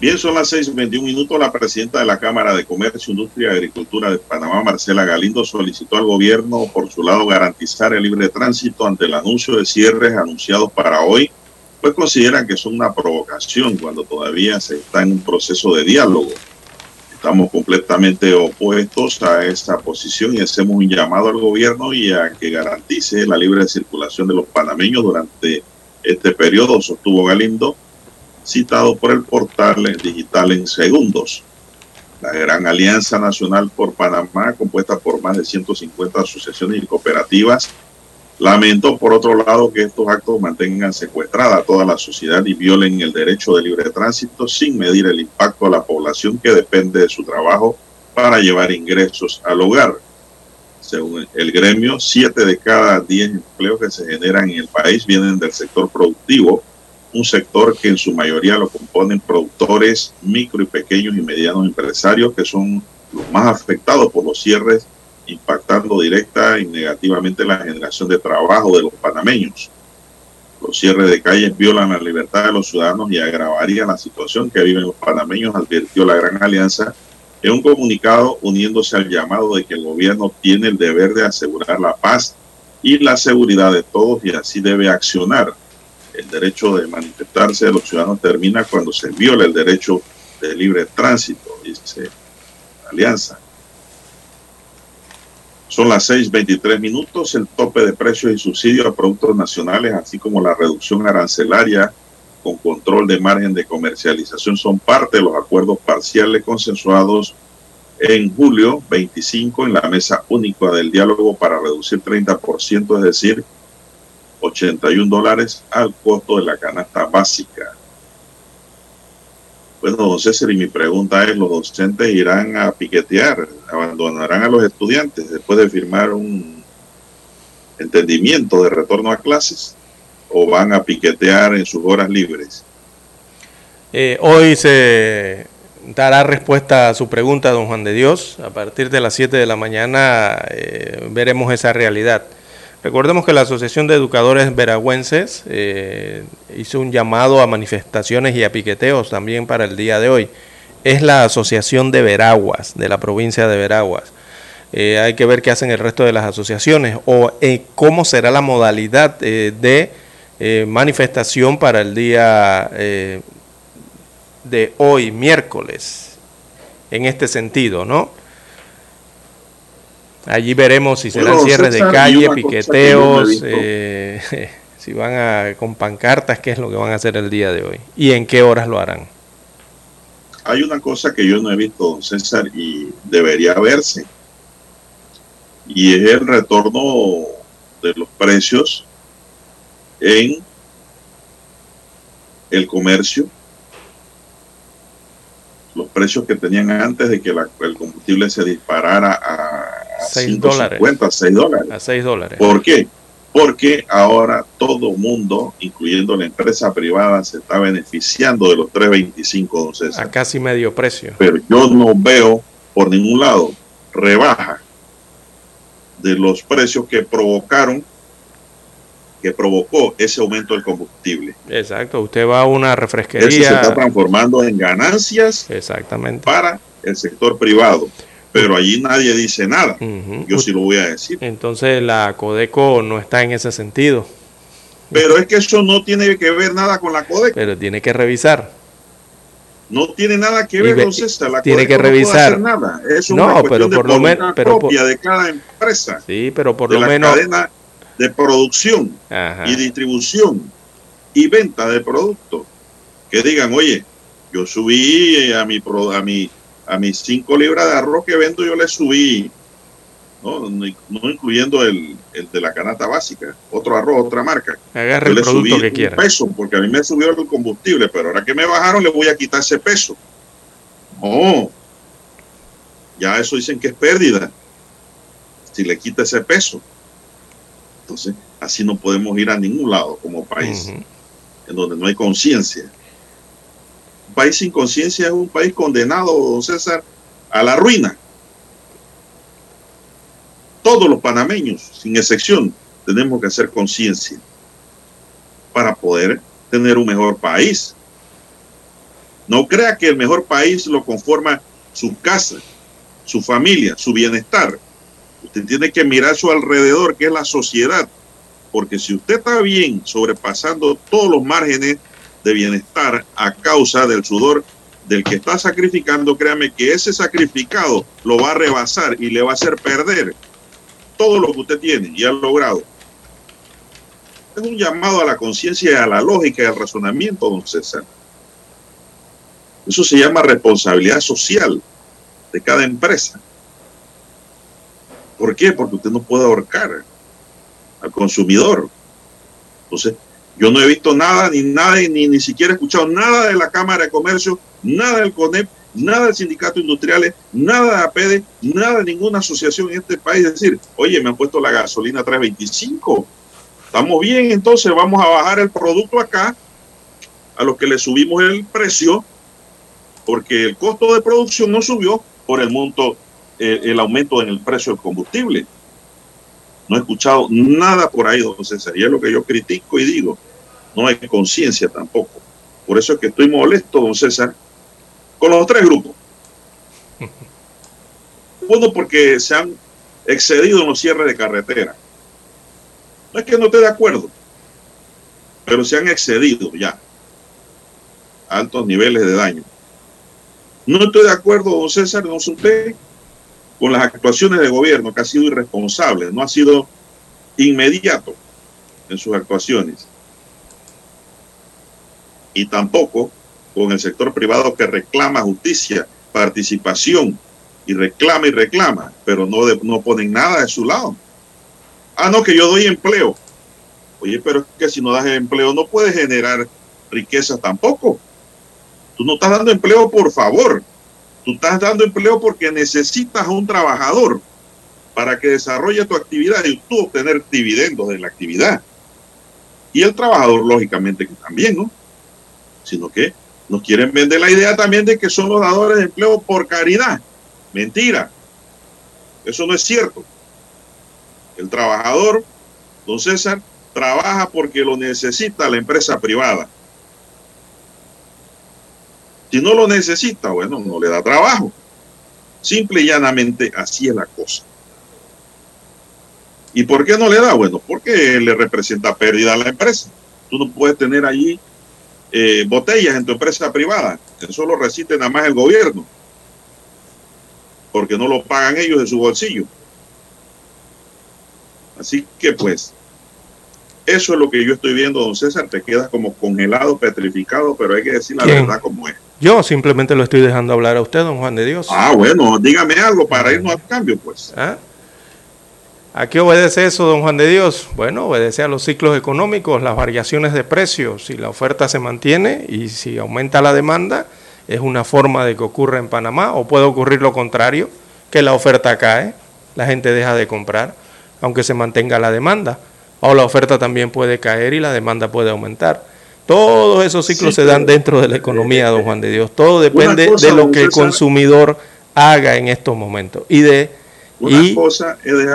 Bien, son las 6:21 minutos. La presidenta de la Cámara de Comercio, Industria y Agricultura de Panamá, Marcela Galindo, solicitó al gobierno, por su lado, garantizar el libre tránsito ante el anuncio de cierres anunciados para hoy, pues consideran que son una provocación cuando todavía se está en un proceso de diálogo. Estamos completamente opuestos a esta posición y hacemos un llamado al gobierno y a que garantice la libre circulación de los panameños durante este periodo, sostuvo Galindo citado por el portal digital en segundos. La Gran Alianza Nacional por Panamá, compuesta por más de 150 asociaciones y cooperativas, lamentó por otro lado que estos actos mantengan secuestrada a toda la sociedad y violen el derecho de libre tránsito sin medir el impacto a la población que depende de su trabajo para llevar ingresos al hogar. Según el gremio, 7 de cada 10 empleos que se generan en el país vienen del sector productivo, un sector que en su mayoría lo componen productores, micro y pequeños y medianos empresarios que son los más afectados por los cierres, impactando directa y negativamente la generación de trabajo de los panameños. Los cierres de calles violan la libertad de los ciudadanos y agravarían la situación que viven los panameños, advirtió la Gran Alianza en un comunicado uniéndose al llamado de que el gobierno tiene el deber de asegurar la paz y la seguridad de todos y así debe accionar el derecho de manifestarse de los ciudadanos termina cuando se viola el derecho de libre tránsito, dice la Alianza. Son las 6.23 minutos. El tope de precios y subsidios a productos nacionales, así como la reducción arancelaria con control de margen de comercialización, son parte de los acuerdos parciales consensuados en julio 25 en la mesa única del diálogo para reducir 30%, es decir, 81 dólares al costo de la canasta básica. Bueno, don César, y mi pregunta es, ¿los docentes irán a piquetear, abandonarán a los estudiantes después de firmar un entendimiento de retorno a clases o van a piquetear en sus horas libres? Eh, hoy se dará respuesta a su pregunta, don Juan de Dios. A partir de las 7 de la mañana eh, veremos esa realidad. Recordemos que la Asociación de Educadores Veragüenses eh, hizo un llamado a manifestaciones y a piqueteos también para el día de hoy. Es la Asociación de Veraguas, de la provincia de Veraguas. Eh, hay que ver qué hacen el resto de las asociaciones o eh, cómo será la modalidad de manifestación para el día de hoy, miércoles, en este sentido, ¿no? Allí veremos si serán cierres de calle, piqueteos, eh, si van a con pancartas, qué es lo que van a hacer el día de hoy. Y en qué horas lo harán. Hay una cosa que yo no he visto, don César, y debería verse, y es el retorno de los precios en el comercio. Los precios que tenían antes de que el combustible se disparara a 6 dólares. 6 dólares. A 6 dólares. ¿Por qué? Porque ahora todo mundo, incluyendo la empresa privada, se está beneficiando de los 3.25, don A casi medio precio. Pero yo no veo por ningún lado rebaja de los precios que provocaron que provocó ese aumento del combustible. Exacto, usted va a una refresquería. Eso se está transformando en ganancias Exactamente. para el sector privado. Pero allí nadie dice nada. Yo sí lo voy a decir. Entonces la Codeco no está en ese sentido. Pero es que eso no tiene que ver nada con la Codeco. Pero tiene que revisar. No tiene nada que ver, con La tiene que revisar. No nada. Es una no, pero por lo menos propia de cada empresa. Sí, pero por lo menos de producción y distribución y venta de productos que digan, oye, yo subí a mi, a mi a mis 5 libras de arroz que vendo, yo le subí, no, no incluyendo el, el, de la canasta básica, otro arroz, otra marca. Agarre el producto que quiera. peso, porque a mí me subió el combustible, pero ahora que me bajaron le voy a quitar ese peso. No, ya eso dicen que es pérdida, si le quita ese peso. Entonces, así no podemos ir a ningún lado como país, en donde no hay conciencia. País sin conciencia es un país condenado, don César, a la ruina. Todos los panameños, sin excepción, tenemos que hacer conciencia para poder tener un mejor país. No crea que el mejor país lo conforma su casa, su familia, su bienestar. Usted tiene que mirar su alrededor, que es la sociedad. Porque si usted está bien sobrepasando todos los márgenes de bienestar a causa del sudor del que está sacrificando, créame que ese sacrificado lo va a rebasar y le va a hacer perder todo lo que usted tiene y ha logrado. Es un llamado a la conciencia a la lógica y al razonamiento, don César. Eso se llama responsabilidad social de cada empresa. ¿Por qué? Porque usted no puede ahorcar al consumidor. Entonces, yo no he visto nada, ni nada, ni, ni siquiera he escuchado nada de la Cámara de Comercio, nada del CONEP, nada del Sindicato Industriales, nada de APEDE, nada de ninguna asociación en este país. Decir, oye, me han puesto la gasolina 325. Estamos bien, entonces vamos a bajar el producto acá, a los que le subimos el precio, porque el costo de producción no subió por el monto el aumento en el precio del combustible. No he escuchado nada por ahí, don César, y es lo que yo critico y digo. No hay conciencia tampoco. Por eso es que estoy molesto, don César, con los tres grupos. Uno, porque se han excedido en los cierres de carretera. No es que no esté de acuerdo, pero se han excedido ya altos niveles de daño. No estoy de acuerdo, don César, no sé usted, con las actuaciones de gobierno, que ha sido irresponsable, no ha sido inmediato en sus actuaciones. Y tampoco con el sector privado que reclama justicia, participación, y reclama y reclama, pero no, no ponen nada de su lado. Ah, no, que yo doy empleo. Oye, pero es que si no das empleo no puedes generar riqueza tampoco. Tú no estás dando empleo por favor. Tú estás dando empleo porque necesitas a un trabajador para que desarrolle tu actividad y tú obtener dividendos de la actividad. Y el trabajador, lógicamente, que también, ¿no? Sino que nos quieren vender la idea también de que son los dadores de empleo por caridad. Mentira. Eso no es cierto. El trabajador Don César trabaja porque lo necesita la empresa privada. Si no lo necesita, bueno, no le da trabajo. Simple y llanamente así es la cosa. ¿Y por qué no le da? Bueno, porque le representa pérdida a la empresa. Tú no puedes tener allí eh, botellas en tu empresa privada. Eso lo resiste nada más el gobierno. Porque no lo pagan ellos de su bolsillo. Así que pues, eso es lo que yo estoy viendo, don César. Te quedas como congelado, petrificado, pero hay que decir la verdad como es. Yo simplemente lo estoy dejando hablar a usted, don Juan de Dios. Ah, bueno, dígame algo para irnos al cambio, pues. ¿Ah? ¿A qué obedece eso, don Juan de Dios? Bueno, obedece a los ciclos económicos, las variaciones de precios. Si la oferta se mantiene y si aumenta la demanda, es una forma de que ocurra en Panamá, o puede ocurrir lo contrario, que la oferta cae, la gente deja de comprar, aunque se mantenga la demanda. O la oferta también puede caer y la demanda puede aumentar. Todos esos ciclos se dan dentro de la economía, don Juan de Dios. Todo depende de lo que el consumidor haga en estos momentos y de y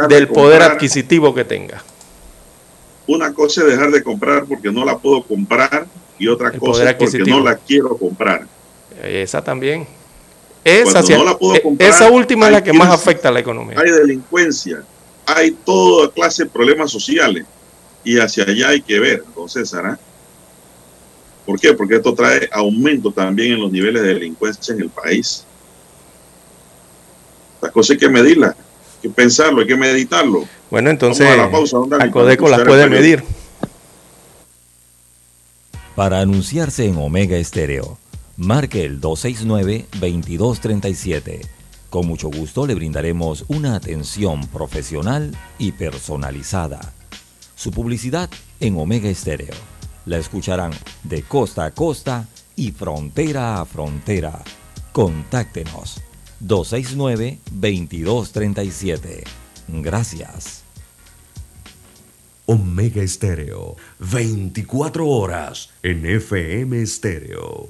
del poder adquisitivo que tenga. Una cosa es dejar de comprar porque no la puedo comprar y otra cosa es porque no la quiero comprar. Esa también. Esa, e, esa última es la que más afecta a la economía. Hay delincuencia, hay toda clase de problemas sociales y hacia allá hay que ver, entonces, Sara. ¿Por qué? Porque esto trae aumento también en los niveles de delincuencia en el país. Las cosas hay que medirlas, hay que pensarlo, hay que meditarlo. Bueno, entonces la pausa, Codeco las puede medir. Para anunciarse en Omega Estéreo, marque el 269-2237. Con mucho gusto le brindaremos una atención profesional y personalizada. Su publicidad en Omega Estéreo la escucharán de costa a costa y frontera a frontera. Contáctenos 269-2237. Gracias. Omega Estéreo, 24 horas en FM Estéreo.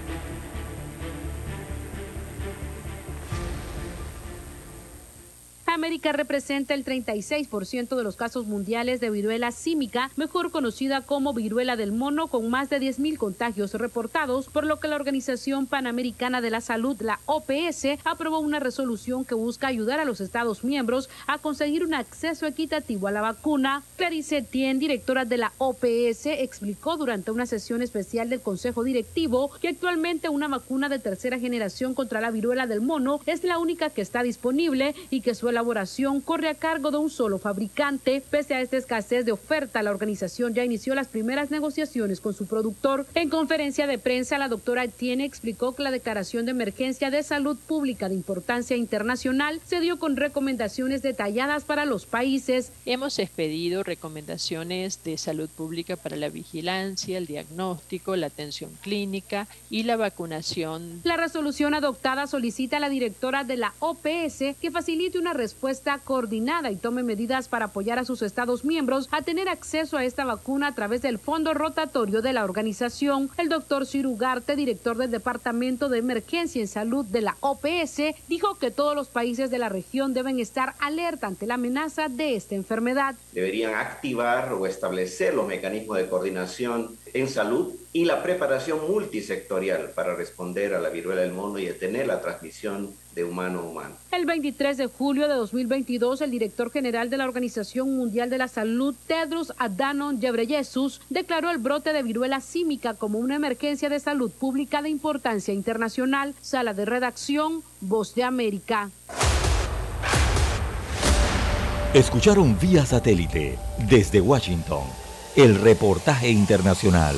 América representa el 36% de los casos mundiales de viruela símica, mejor conocida como viruela del mono, con más de 10.000 contagios reportados, por lo que la Organización Panamericana de la Salud, la OPS, aprobó una resolución que busca ayudar a los Estados miembros a conseguir un acceso equitativo a la vacuna. Clarice Tien, directora de la OPS, explicó durante una sesión especial del Consejo Directivo que actualmente una vacuna de tercera generación contra la viruela del mono es la única que está disponible y que suele elaboración corre a cargo de un solo fabricante. Pese a esta escasez de oferta, la organización ya inició las primeras negociaciones con su productor. En conferencia de prensa, la doctora Etienne explicó que la declaración de emergencia de salud pública de importancia internacional se dio con recomendaciones detalladas para los países. Hemos expedido recomendaciones de salud pública para la vigilancia, el diagnóstico, la atención clínica y la vacunación. La resolución adoptada solicita a la directora de la OPS que facilite una respuesta respuesta coordinada y tome medidas para apoyar a sus Estados miembros a tener acceso a esta vacuna a través del fondo rotatorio de la organización. El doctor Cirugarte, director del Departamento de Emergencia en Salud de la OPS, dijo que todos los países de la región deben estar alerta ante la amenaza de esta enfermedad. Deberían activar o establecer los mecanismos de coordinación en salud y la preparación multisectorial para responder a la viruela del mono y detener la transmisión de humano a humano. El 23 de julio de 2022, el director general de la Organización Mundial de la Salud, Tedros Adhanom Ghebreyesus, declaró el brote de viruela símica como una emergencia de salud pública de importancia internacional. Sala de redacción, Voz de América. Escucharon vía satélite desde Washington el reportaje internacional.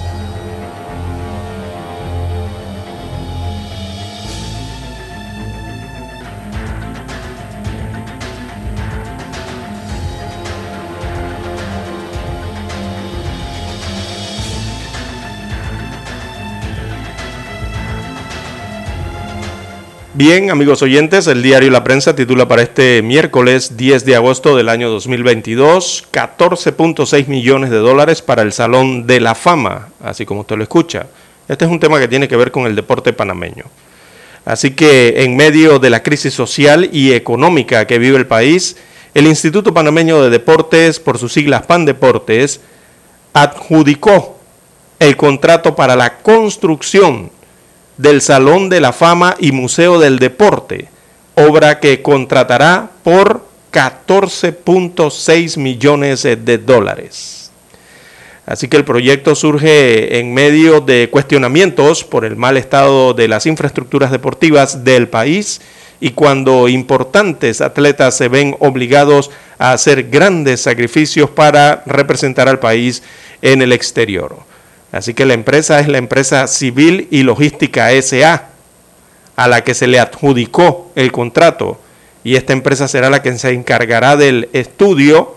Bien, amigos oyentes, el diario La Prensa titula para este miércoles 10 de agosto del año 2022 14.6 millones de dólares para el Salón de la Fama, así como usted lo escucha. Este es un tema que tiene que ver con el deporte panameño. Así que en medio de la crisis social y económica que vive el país, el Instituto Panameño de Deportes, por sus siglas PAN Deportes, adjudicó el contrato para la construcción del Salón de la Fama y Museo del Deporte, obra que contratará por 14.6 millones de dólares. Así que el proyecto surge en medio de cuestionamientos por el mal estado de las infraestructuras deportivas del país y cuando importantes atletas se ven obligados a hacer grandes sacrificios para representar al país en el exterior. Así que la empresa es la empresa Civil y Logística SA, a la que se le adjudicó el contrato. Y esta empresa será la que se encargará del estudio,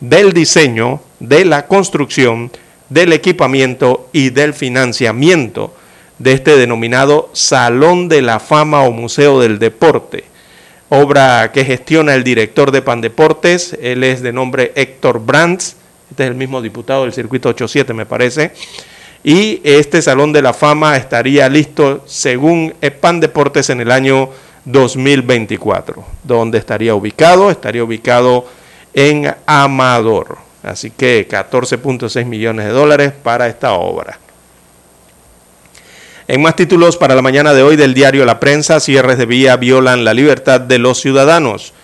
del diseño, de la construcción, del equipamiento y del financiamiento de este denominado Salón de la Fama o Museo del Deporte. Obra que gestiona el director de Pandeportes, él es de nombre Héctor Brands, este es el mismo diputado del circuito 87 me parece y este Salón de la Fama estaría listo según EPAN Deportes en el año 2024. ¿Dónde estaría ubicado? Estaría ubicado en Amador. Así que 14.6 millones de dólares para esta obra. En más títulos para la mañana de hoy del diario La Prensa, cierres de vía violan la libertad de los ciudadanos.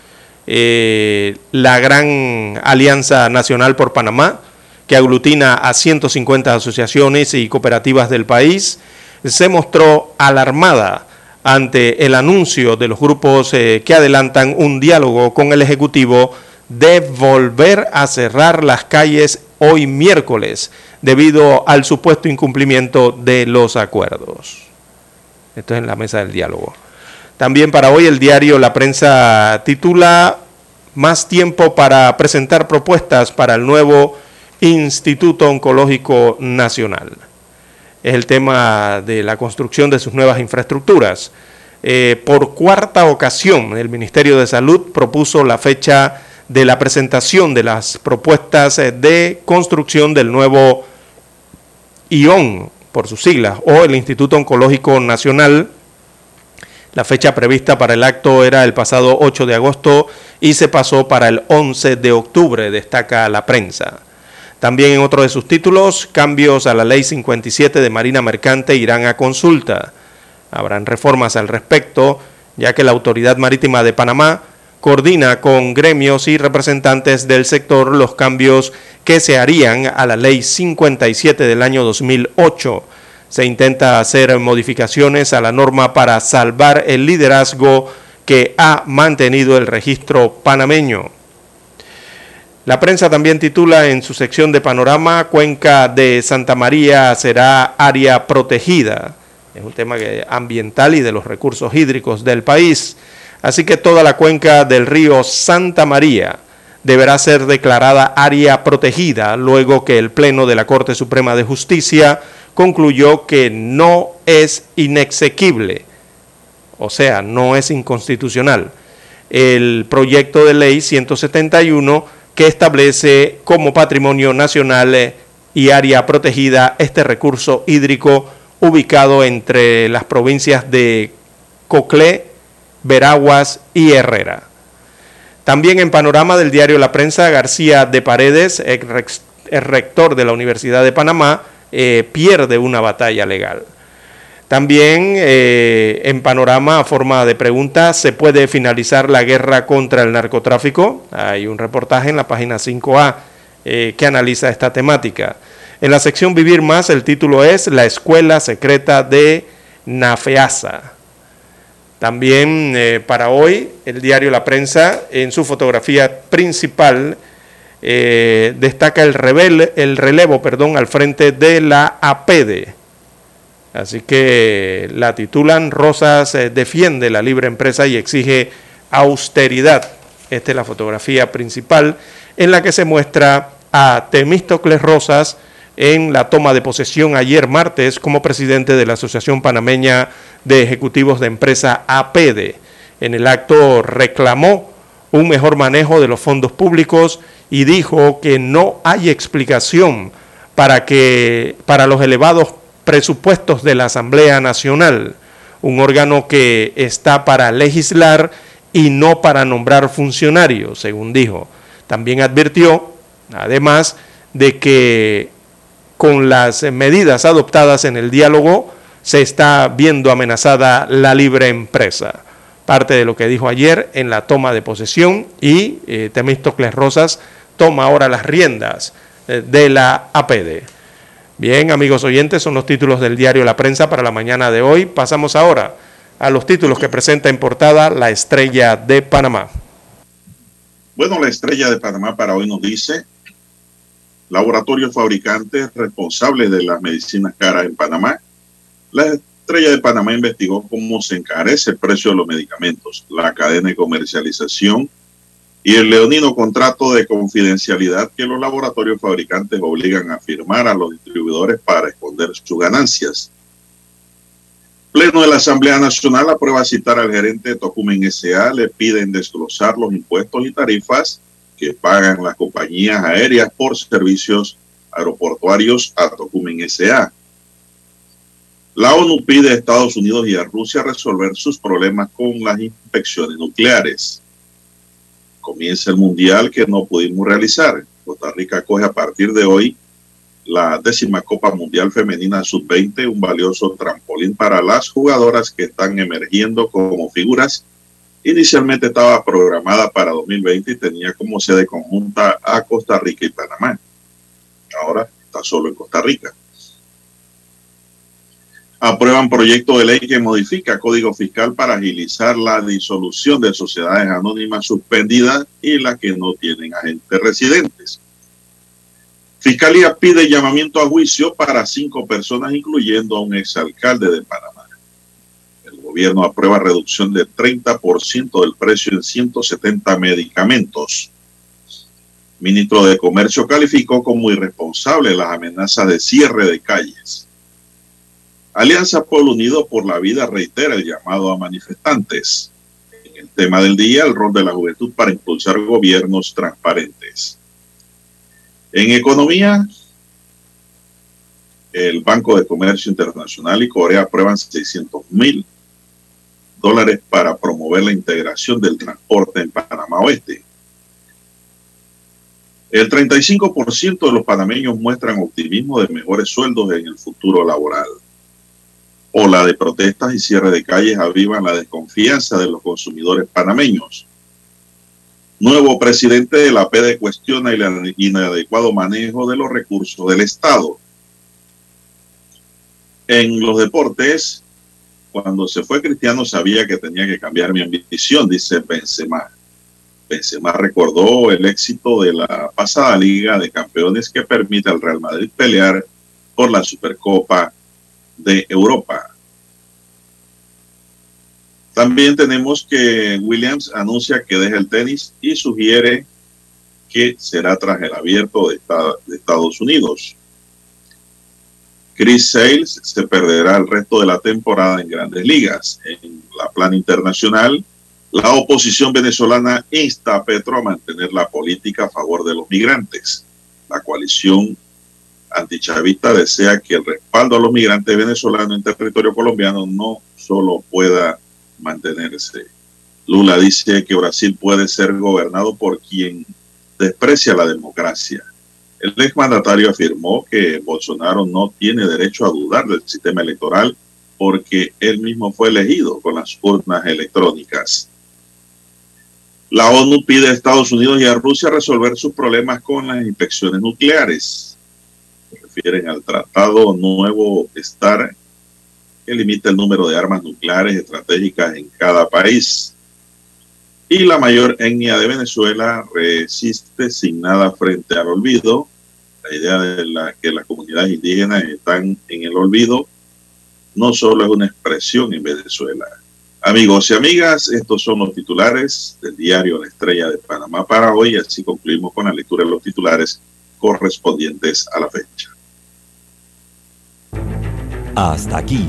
Eh, la gran Alianza Nacional por Panamá que aglutina a 150 asociaciones y cooperativas del país, se mostró alarmada ante el anuncio de los grupos eh, que adelantan un diálogo con el Ejecutivo de volver a cerrar las calles hoy miércoles debido al supuesto incumplimiento de los acuerdos. Esto es en la mesa del diálogo. También para hoy el diario La Prensa titula Más tiempo para presentar propuestas para el nuevo Instituto Oncológico Nacional. Es el tema de la construcción de sus nuevas infraestructuras. Eh, por cuarta ocasión, el Ministerio de Salud propuso la fecha de la presentación de las propuestas eh, de construcción del nuevo ION, por sus siglas, o el Instituto Oncológico Nacional. La fecha prevista para el acto era el pasado 8 de agosto y se pasó para el 11 de octubre, destaca la prensa. También en otro de sus títulos, cambios a la Ley 57 de Marina Mercante irán a consulta. Habrán reformas al respecto, ya que la Autoridad Marítima de Panamá coordina con gremios y representantes del sector los cambios que se harían a la Ley 57 del año 2008. Se intenta hacer modificaciones a la norma para salvar el liderazgo que ha mantenido el registro panameño. La prensa también titula en su sección de panorama, Cuenca de Santa María será área protegida. Es un tema ambiental y de los recursos hídricos del país. Así que toda la cuenca del río Santa María deberá ser declarada área protegida luego que el Pleno de la Corte Suprema de Justicia concluyó que no es inexequible, o sea, no es inconstitucional. El proyecto de ley 171 que establece como patrimonio nacional eh, y área protegida este recurso hídrico ubicado entre las provincias de Coclé, Veraguas y Herrera. También en panorama del diario La Prensa, García de Paredes, el rector de la Universidad de Panamá, eh, pierde una batalla legal. También eh, en panorama, a forma de pregunta, ¿se puede finalizar la guerra contra el narcotráfico? Hay un reportaje en la página 5A eh, que analiza esta temática. En la sección Vivir Más, el título es La Escuela Secreta de NAFEASA. También eh, para hoy, el diario La Prensa, en su fotografía principal, destaca el, el relevo perdón, al frente de la APEDE. Así que la titulan Rosas defiende la libre empresa y exige austeridad. Esta es la fotografía principal en la que se muestra a Temístocles Rosas en la toma de posesión ayer martes como presidente de la Asociación Panameña de Ejecutivos de Empresa APEDE. En el acto reclamó un mejor manejo de los fondos públicos y dijo que no hay explicación para que para los elevados presupuestos de la Asamblea Nacional, un órgano que está para legislar y no para nombrar funcionarios, según dijo. También advirtió, además, de que con las medidas adoptadas en el diálogo se está viendo amenazada la libre empresa. Parte de lo que dijo ayer en la toma de posesión y eh, Temístocles Rosas toma ahora las riendas eh, de la APD. Bien, amigos oyentes, son los títulos del diario La Prensa para la mañana de hoy. Pasamos ahora a los títulos que presenta en portada la estrella de Panamá. Bueno, la estrella de Panamá para hoy nos dice, laboratorio fabricante responsable de las medicinas caras en Panamá. La estrella de Panamá investigó cómo se encarece el precio de los medicamentos, la cadena de comercialización y el leonino contrato de confidencialidad que los laboratorios fabricantes obligan a firmar a los distribuidores para esconder sus ganancias. Pleno de la Asamblea Nacional aprueba citar al gerente de Tocumen S.A. Le piden desglosar los impuestos y tarifas que pagan las compañías aéreas por servicios aeroportuarios a Tocumen S.A. La ONU pide a Estados Unidos y a Rusia resolver sus problemas con las inspecciones nucleares. Comienza el mundial que no pudimos realizar. Costa Rica coge a partir de hoy la décima Copa Mundial Femenina Sub-20, un valioso trampolín para las jugadoras que están emergiendo como figuras. Inicialmente estaba programada para 2020 y tenía como sede conjunta a Costa Rica y Panamá. Ahora está solo en Costa Rica. Aprueban proyecto de ley que modifica código fiscal para agilizar la disolución de sociedades anónimas suspendidas y las que no tienen agentes residentes. Fiscalía pide llamamiento a juicio para cinco personas, incluyendo a un exalcalde de Panamá. El gobierno aprueba reducción de 30% del precio en 170 medicamentos. Ministro de Comercio calificó como irresponsable las amenazas de cierre de calles. Alianza Pueblo Unido por la Vida reitera el llamado a manifestantes. En el tema del día, el rol de la juventud para impulsar gobiernos transparentes. En economía, el Banco de Comercio Internacional y Corea aprueban 600 mil dólares para promover la integración del transporte en Panamá Oeste. El 35% de los panameños muestran optimismo de mejores sueldos en el futuro laboral. Ola de protestas y cierre de calles avivan la desconfianza de los consumidores panameños. Nuevo presidente de la PD cuestiona el inadecuado manejo de los recursos del Estado. En los deportes, cuando se fue Cristiano sabía que tenía que cambiar mi ambición, dice Benzema. Benzema recordó el éxito de la pasada Liga de Campeones que permite al Real Madrid pelear por la Supercopa de Europa. También tenemos que Williams anuncia que deja el tenis y sugiere que será tras el abierto de, Estados Unidos. Chris Sales se perderá el resto de la temporada en grandes ligas. En la plana internacional, la oposición venezolana insta a Petro a mantener la política a favor de los migrantes. La coalición antichavista desea que el respaldo a los migrantes venezolanos en territorio colombiano no solo pueda mantenerse. Lula dice que Brasil puede ser gobernado por quien desprecia la democracia. El exmandatario afirmó que Bolsonaro no tiene derecho a dudar del sistema electoral porque él mismo fue elegido con las urnas electrónicas. La ONU pide a Estados Unidos y a Rusia resolver sus problemas con las inspecciones nucleares. Se refieren al Tratado Nuevo STAR que limita el número de armas nucleares estratégicas en cada país. Y la mayor etnia de Venezuela resiste sin nada frente al olvido. La idea de la, que las comunidades indígenas están en el olvido no solo es una expresión en Venezuela. Amigos y amigas, estos son los titulares del diario La Estrella de Panamá para hoy. Así concluimos con la lectura de los titulares correspondientes a la fecha. Hasta aquí.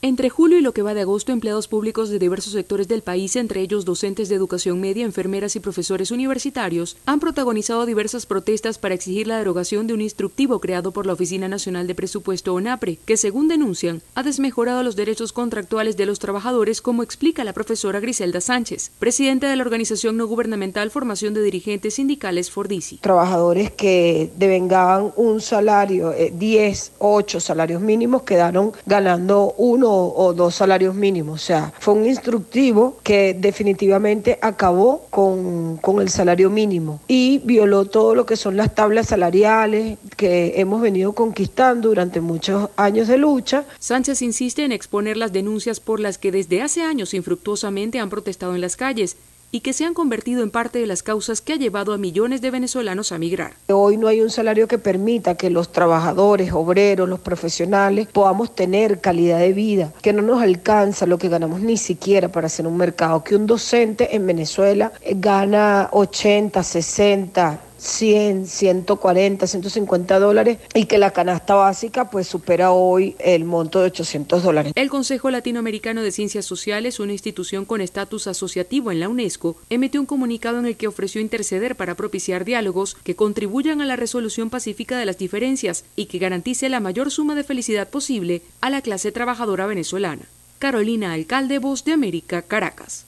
Entre julio y lo que va de agosto, empleados públicos de diversos sectores del país, entre ellos docentes de educación media, enfermeras y profesores universitarios, han protagonizado diversas protestas para exigir la derogación de un instructivo creado por la Oficina Nacional de Presupuesto ONAPRE, que según denuncian, ha desmejorado los derechos contractuales de los trabajadores, como explica la profesora Griselda Sánchez, presidenta de la organización no gubernamental Formación de Dirigentes Sindicales Fordisi. Trabajadores que devengaban un salario, 10, 8 salarios mínimos, quedaron ganando uno o, dos salarios mínimos. O sea, fue un instructivo que definitivamente acabó con, con el salario mínimo y violó todo lo que son las tablas salariales que hemos venido conquistando durante muchos años de lucha. Sánchez insiste en exponer las denuncias por las que desde hace años infructuosamente han protestado en las calles y que se han convertido en parte de las causas que ha llevado a millones de venezolanos a migrar. Hoy no hay un salario que permita que los trabajadores, obreros, los profesionales podamos tener calidad de vida, que no nos alcanza lo que ganamos ni siquiera para hacer un mercado, que un docente en Venezuela gana 80, 60, 100, 140, 150 dólares y que la canasta básica pues supera hoy el monto de 800 dólares. El Consejo Latinoamericano de Ciencias Sociales, una institución con estatus asociativo en la UNESCO, emitió un comunicado en el que ofreció interceder para propiciar diálogos que contribuyan a la resolución pacífica de las diferencias y que garantice la mayor suma de felicidad posible a la clase trabajadora venezolana. Carolina Alcalde, Voz de América, Caracas.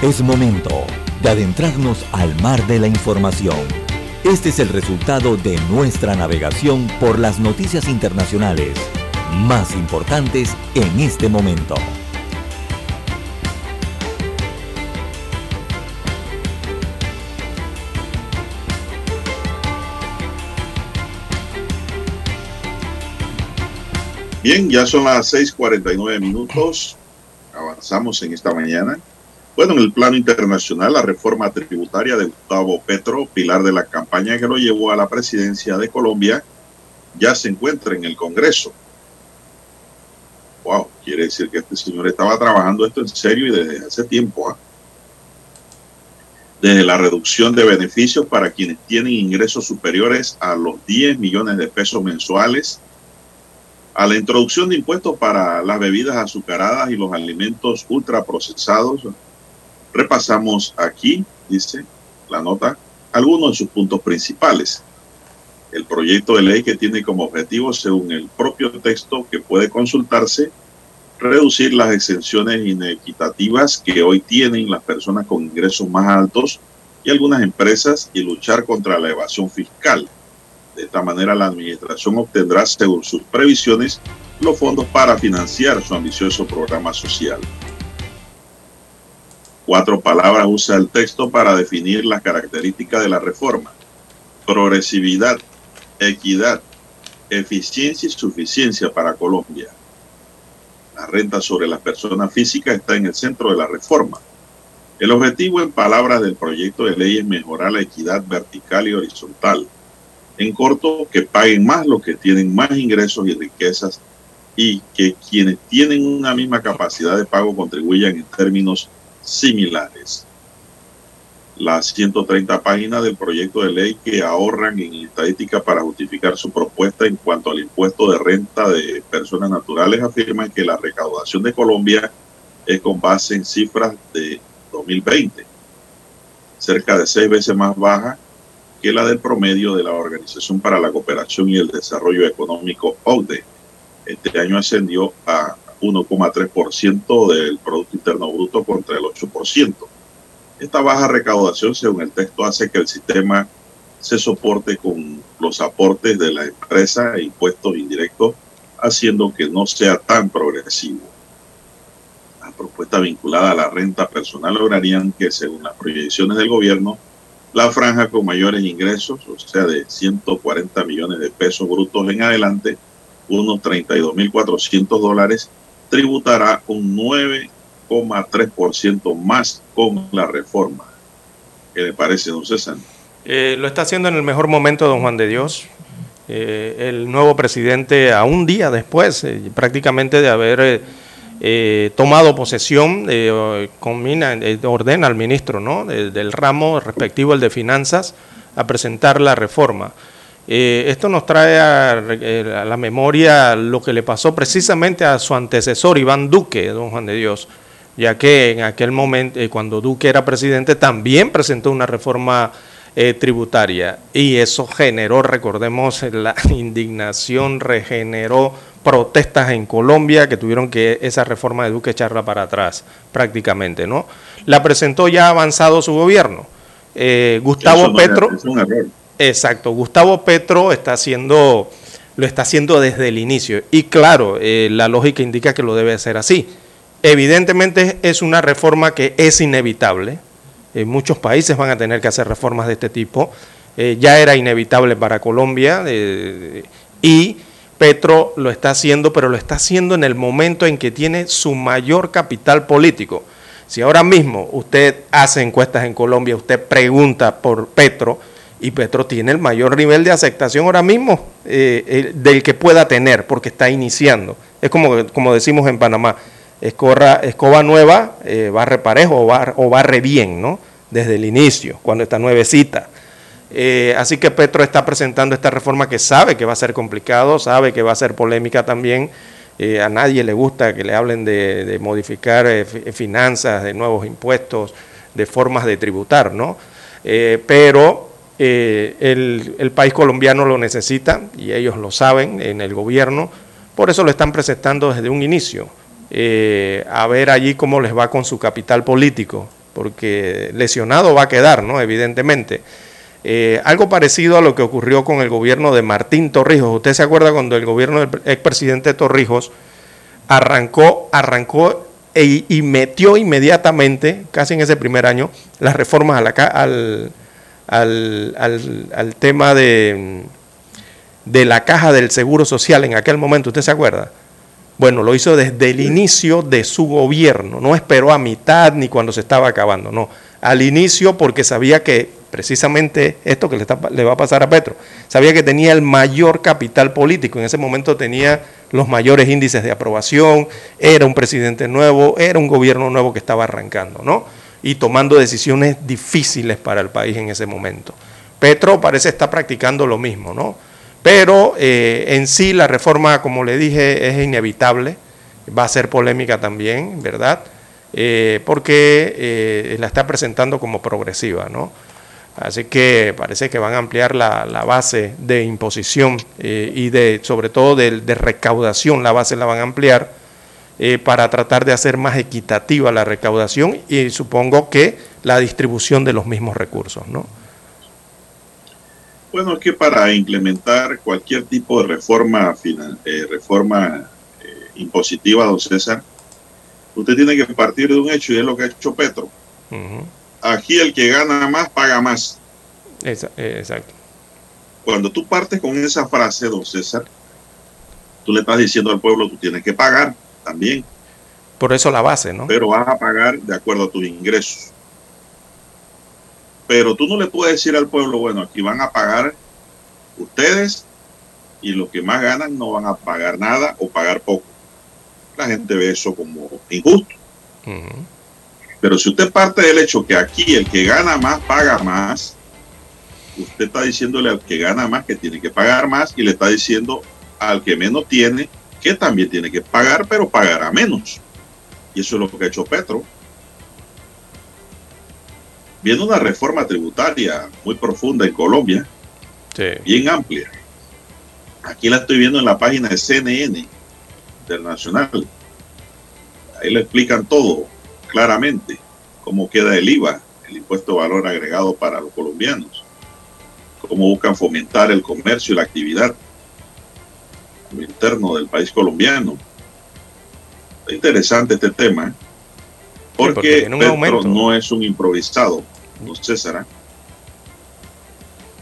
Es momento de adentrarnos al mar de la información. Este es el resultado de nuestra navegación por las noticias internacionales más importantes en este momento. Bien, ya son las 6:49 minutos. Avanzamos en esta mañana. Bueno, en el plano internacional, la reforma tributaria de Gustavo Petro, pilar de la campaña que lo llevó a la presidencia de Colombia, ya se encuentra en el Congreso. Wow, quiere decir que este señor estaba trabajando esto en serio y desde hace tiempo. ¿ah? Desde la reducción de beneficios para quienes tienen ingresos superiores a los 10 millones de pesos mensuales, a la introducción de impuestos para las bebidas azucaradas y los alimentos ultraprocesados, Repasamos aquí, dice la nota, algunos de sus puntos principales. El proyecto de ley que tiene como objetivo, según el propio texto que puede consultarse, reducir las exenciones inequitativas que hoy tienen las personas con ingresos más altos y algunas empresas y luchar contra la evasión fiscal. De esta manera, la Administración obtendrá, según sus previsiones, los fondos para financiar su ambicioso programa social. Cuatro palabras usa el texto para definir las características de la reforma. Progresividad, equidad, eficiencia y suficiencia para Colombia. La renta sobre las personas físicas está en el centro de la reforma. El objetivo, en palabras del proyecto de ley, es mejorar la equidad vertical y horizontal. En corto, que paguen más los que tienen más ingresos y riquezas y que quienes tienen una misma capacidad de pago contribuyan en términos similares. Las 130 páginas del proyecto de ley que ahorran en estadística para justificar su propuesta en cuanto al impuesto de renta de personas naturales afirman que la recaudación de Colombia es con base en cifras de 2020, cerca de seis veces más baja que la del promedio de la Organización para la Cooperación y el Desarrollo Económico OCDE. Este año ascendió a 1,3% del Producto Interno Bruto contra el 8%. Esta baja recaudación, según el texto, hace que el sistema se soporte con los aportes de la empresa e impuestos indirectos, haciendo que no sea tan progresivo. Las propuestas vinculadas a la renta personal lograrían que, según las proyecciones del gobierno, la franja con mayores ingresos, o sea, de 140 millones de pesos brutos en adelante, unos 32.400 dólares, tributará un 9,3% más con la reforma. ¿Qué le parece, don César? Eh, lo está haciendo en el mejor momento, don Juan de Dios. Eh, el nuevo presidente, a un día después, eh, prácticamente de haber tomado posesión, combina, ordena al ministro ¿no? del ramo respectivo, el de finanzas, a presentar la reforma. Eh, esto nos trae eh, a, la memoria lo que le pasó precisamente a su antecesor, Iván Duque, don Juan de Dios, ya que en aquel momento, eh, cuando Duque era presidente, también presentó una reforma tributaria y eso generó, recordemos, la indignación, regeneró protestas en Colombia que tuvieron que esa reforma de Duque echarla para atrás prácticamente, ¿no? La presentó ya avanzado su gobierno. Gustavo Petro... Exacto, Gustavo Petro está haciendo, lo está haciendo desde el inicio. Y claro, eh, la lógica indica que lo debe hacer así. Evidentemente es una reforma que es inevitable. En muchos países van a tener que hacer reformas de este tipo. Eh, ya era inevitable para Colombia eh, y Petro lo está haciendo, pero lo está haciendo en el momento en que tiene su mayor capital político. Si ahora mismo usted hace encuestas en Colombia, usted pregunta por Petro, y Petro tiene el mayor nivel de aceptación ahora mismo eh, del que pueda tener, porque está iniciando. Es como, como decimos en Panamá, escoba nueva, eh, barre parejo o, o barre bien, ¿no? Desde el inicio, cuando está nuevecita. Eh, así que Petro está presentando esta reforma que sabe que va a ser complicado, sabe que va a ser polémica también. a nadie le gusta que le hablen de modificar finanzas, de nuevos impuestos, de formas de tributar, ¿no? pero eh, el, país colombiano lo necesita y ellos lo saben en el gobierno, por eso lo están presentando desde un inicio, eh, a ver allí cómo les va con su capital político, porque lesionado va a quedar, ¿no? Evidentemente. Eh, algo parecido a lo que ocurrió con el gobierno de Martín Torrijos. ¿Usted se acuerda cuando el gobierno del expresidente Torrijos arrancó, arrancó e, y metió inmediatamente, casi en ese primer año, las reformas a la, al, al, al, tema de, de la caja del Seguro Social en aquel momento, ¿usted se acuerda? Bueno, lo hizo desde el inicio de su gobierno, no esperó a mitad ni cuando se estaba acabando, no, al inicio porque sabía que precisamente esto que le, está, le va a pasar a Petro, sabía que tenía el mayor capital político, en ese momento tenía los mayores índices de aprobación, era un presidente nuevo, era un gobierno nuevo que estaba arrancando, ¿no? Y tomando decisiones difíciles para el país en ese momento. Petro parece estar practicando lo mismo, ¿no? Pero eh, en sí la reforma, como le dije, es inevitable, va a ser polémica también, ¿verdad? Eh, porque eh, la está presentando como progresiva, ¿no? Así que parece que van a ampliar la, base de imposición y de, sobre todo de, de, recaudación, la base la van a ampliar para tratar de hacer más equitativa la recaudación y supongo que la distribución de los mismos recursos, ¿no? Bueno, es que para implementar cualquier tipo de reforma, eh, reforma eh, impositiva, don César, usted tiene que partir de un hecho y es lo que ha hecho Petro. Aquí el que gana más paga más. Eh, exacto. Cuando tú partes con esa frase, don César, tú le estás diciendo al pueblo, tú tienes que pagar también. Por eso la base, ¿no? Pero vas a pagar de acuerdo a tus ingresos. Pero tú no le puedes decir al pueblo, bueno, aquí van a pagar ustedes y los que más ganan no van a pagar nada o pagar poco. La gente ve eso como injusto. Pero si usted parte del hecho que aquí el que gana más paga más, usted está diciéndole al que gana más que tiene que pagar más y le está diciendo al que menos tiene que también tiene que pagar, pero pagará menos. Y eso es lo que ha hecho Petro viene una reforma tributaria muy profunda en Colombia, bien amplia. Aquí la estoy viendo en la página de CNN Internacional. Ahí le explican todo claramente, cómo queda el IVA, el impuesto de valor agregado para los colombianos, cómo buscan fomentar el comercio y la actividad interno del país colombiano. Es interesante este tema. ¿eh? Porque, Petro no es un improvisado, no César.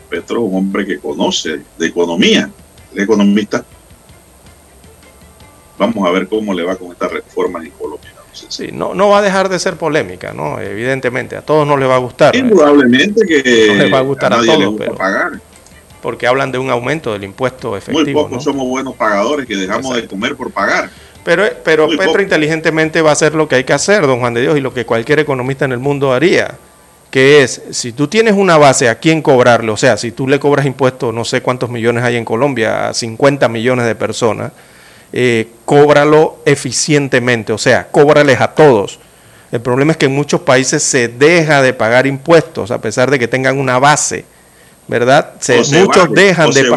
Petro es un hombre que conoce de economía, es economista. Vamos a ver cómo le va con esta reforma en Colombia. Sí, no, no va a dejar de ser polémica, ¿no? Evidentemente, a todos no les va a gustar. Indudablemente que no les va a gustar a, todos, pero pagar. Porque hablan de un aumento del impuesto efectivo. Muy pocos somos buenos pagadores que dejamos de comer por pagar. Pero, pero Petro inteligentemente va a hacer lo que hay que hacer, don Juan de Dios, y lo que cualquier economista en el mundo haría, que es, si tú tienes una base a quién cobrarle, o sea, si tú le cobras impuestos, no sé cuántos millones hay en Colombia, a 50 millones de personas, eh, cóbralo eficientemente, o sea, cóbrales a todos. El problema es que en muchos países se deja de pagar impuestos a pesar de que tengan una base ¿verdad? muchos dejan de...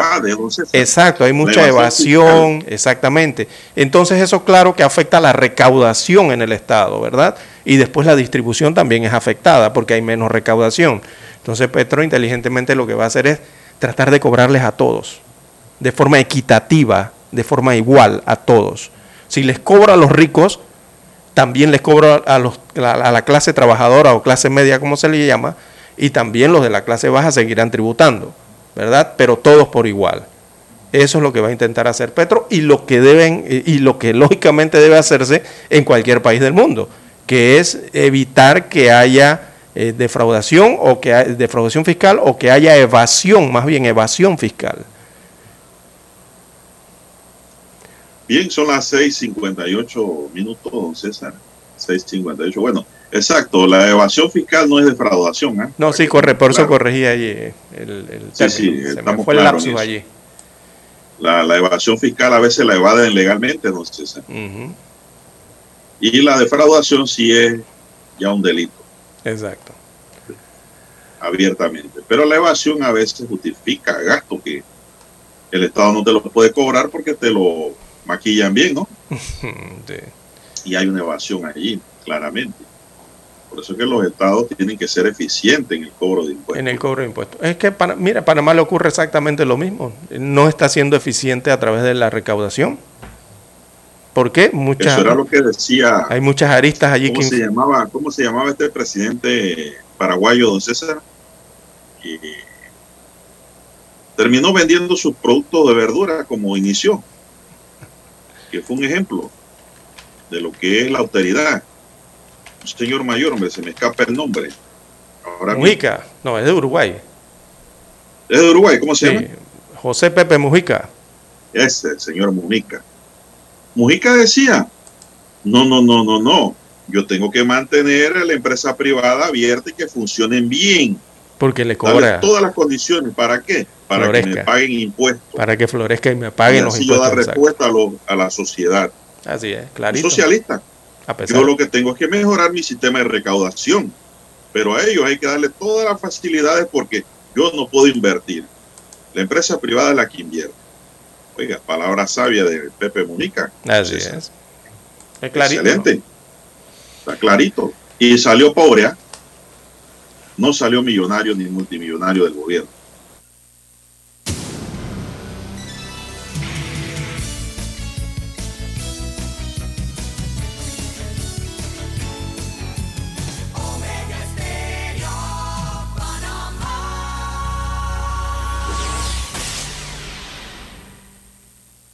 Exacto, hay mucha evasión, exactamente. Entonces eso claro que afecta la recaudación en el Estado, ¿verdad? Y después la distribución también es afectada porque hay menos recaudación. Entonces Petro inteligentemente lo que va a hacer es tratar de cobrarles a todos, de forma equitativa, de forma igual a todos. Si les cobra a los ricos, también les cobra a, los, a la clase trabajadora o clase media, como se le llama, y también los de la clase baja seguirán tributando, ¿verdad? Pero todos por igual. Eso es lo que va a intentar hacer Petro y lo que deben y lo que lógicamente debe hacerse en cualquier país del mundo, que es evitar que haya eh, defraudación o que haya, defraudación fiscal o que haya evasión, más bien evasión fiscal. Bien, son las 6:58 minutos, don César. 6:58. Bueno, Exacto, la evasión fiscal no es defraudación. ¿eh? No, sí, corre, por eso corregí allí el, el sí, sí, Se me fue el lapsus allí. La, la, evasión fiscal a veces la evaden legalmente, sé. Y la defraudación sí es ya un delito. Exacto. Abiertamente. Pero la evasión a veces justifica gasto que el Estado no te lo puede cobrar porque te lo maquillan bien, ¿no? sí. Y hay una evasión allí, claramente. Por eso es que los estados tienen que ser eficientes en el cobro de impuestos. En el cobro de impuestos. Es que, para, mira, Panamá le ocurre exactamente lo mismo. No está siendo eficiente a través de la recaudación. ¿Por qué? Muchas, Eso era lo que decía. Hay muchas aristas allí ¿cómo que. Se llamaba, ¿Cómo se llamaba este presidente paraguayo, don César? Terminó vendiendo sus productos de verdura como inició. Que fue un ejemplo de lo que es la austeridad. Un señor mayor, hombre, se me escapa el nombre. Ahora Mujica, no, es de Uruguay. ¿Es de Uruguay? ¿Cómo se Sí, llama? José Pepe Mujica. Ese, el señor Mujica. Mujica decía, no, no, no, no, no. Yo tengo que mantener a la empresa privada abierta y que funcionen bien. Porque le cobra todas las condiciones. ¿Para qué? Para que me Florezca. paguen impuestos. para que florezca y me Y paguen los así yo impuestos. dar respuesta a, lo- a la sociedad. Así es, Un clarito. socialista. A pesar Yo lo que tengo es que mejorar mi sistema de recaudación. Pero a ellos hay que darle todas las facilidades porque yo no puedo invertir. La empresa privada es la que invierte. Oiga, palabra sabia de Pepe Mujica. Así es. Es clarito. Excelente. Está clarito. Y salió pobre, ¿ah? No salió millonario ni multimillonario del gobierno.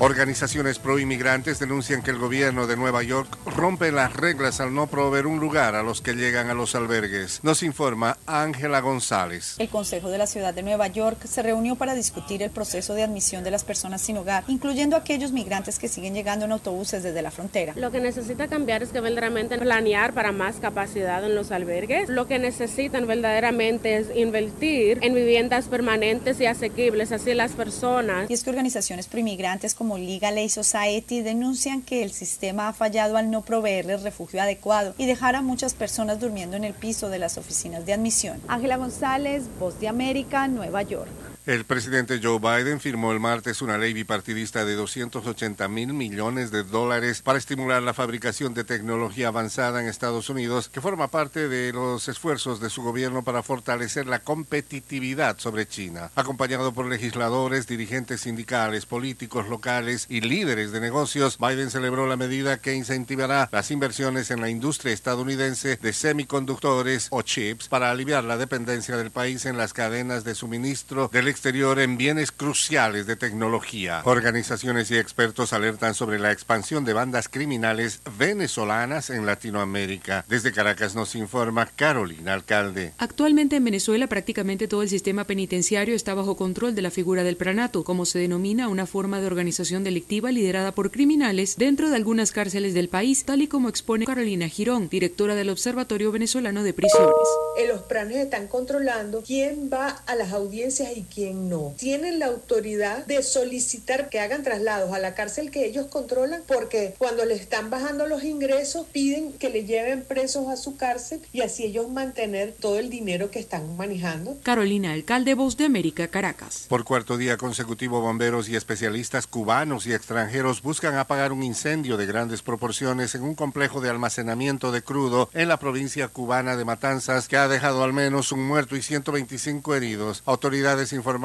Organizaciones pro inmigrantes denuncian que el gobierno de Nueva York rompe las reglas al no proveer un lugar a los que llegan a los albergues. Nos informa Ángela González. El Consejo de la Ciudad de Nueva York se reunió para discutir el proceso de admisión de las personas sin hogar, incluyendo aquellos migrantes que siguen llegando en autobuses desde la frontera. Lo que necesita cambiar es que verdaderamente planear para más capacidad en los albergues. Lo que necesitan verdaderamente es invertir en viviendas permanentes y asequibles, así las personas. Y es que organizaciones proinmigrantes como Liga Ley Society denuncian que el sistema ha fallado al no proveerles refugio adecuado y dejar a muchas personas durmiendo en el piso de las oficinas de admisión. Ángela González, Voz de América, Nueva York. El presidente Joe Biden firmó el martes una ley bipartidista de 280 mil millones de dólares para estimular la fabricación de tecnología avanzada en Estados Unidos, que forma parte de los esfuerzos de su gobierno para fortalecer la competitividad sobre China. Acompañado por legisladores, dirigentes sindicales, políticos locales y líderes de negocios, Biden celebró la medida que incentivará las inversiones en la industria estadounidense de semiconductores o chips para aliviar la dependencia del país en las cadenas de suministro del exterior en bienes cruciales de tecnología. Organizaciones y expertos alertan sobre la expansión de bandas criminales venezolanas en Latinoamérica. Desde Caracas nos informa Carolina Alcalde. Actualmente en Venezuela prácticamente todo el sistema penitenciario está bajo control de la figura del pranato, como se denomina una forma de organización delictiva liderada por criminales dentro de algunas cárceles del país, tal y como expone Carolina Girón, directora del Observatorio Venezolano de Prisiones. Eh, Los planes están controlando quién va a las audiencias y quién no. Tienen la autoridad de solicitar que hagan traslados a la cárcel que ellos controlan porque cuando le están bajando los ingresos piden que le lleven presos a su cárcel y así ellos mantener todo el dinero que están manejando. Carolina Alcalde, Voz de América, Caracas. Por cuarto día consecutivo, bomberos y especialistas cubanos y extranjeros buscan apagar un incendio de grandes proporciones en un complejo de almacenamiento de crudo en la provincia cubana de Matanzas que ha dejado al menos un muerto y 125 heridos. Autoridades informaron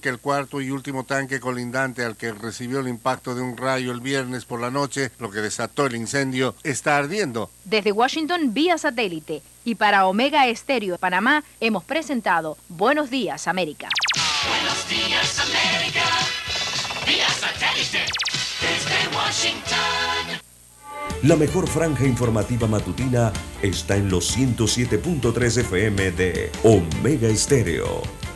que el cuarto y último tanque colindante al que recibió el impacto de un rayo el viernes por la noche, lo que desató el incendio, está ardiendo. Desde Washington vía satélite y para Omega Estéreo de Panamá hemos presentado Buenos días América. Buenos días, América. Vía satélite. Desde Washington. La mejor franja informativa matutina está en los 107.3 FM de Omega Estéreo.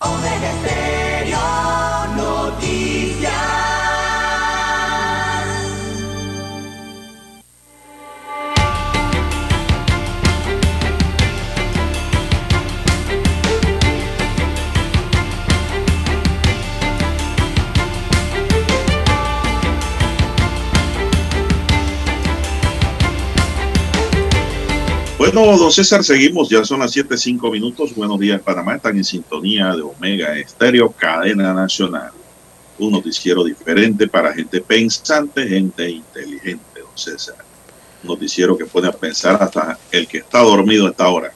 Omega Estéreo Noticias. Bueno, don César, seguimos, ya son las 7, 5 minutos. Buenos días, Panamá. Están en sintonía de Omega Estéreo, cadena nacional. Un noticiero diferente para gente pensante, gente inteligente, don César. Un noticiero que pone a pensar hasta el que está dormido a esta hora.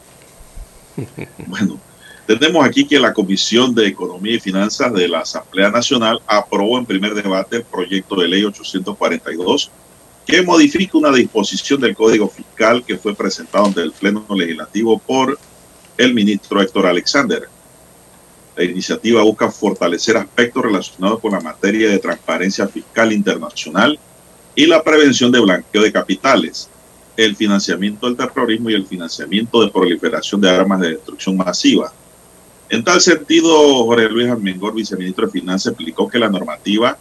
Bueno, tenemos aquí que la Comisión de Economía y Finanzas de la Asamblea Nacional aprobó en primer debate el proyecto de ley 842 que modifica una disposición del Código Fiscal que fue presentado ante el Pleno Legislativo por el ministro Héctor Alexander. La iniciativa busca fortalecer aspectos relacionados con la materia de transparencia fiscal internacional y la prevención de blanqueo de capitales, el financiamiento del terrorismo y el financiamiento de proliferación de armas de destrucción masiva. En tal sentido, Jorge Luis Almengor, viceministro de Finanzas, explicó que la normativa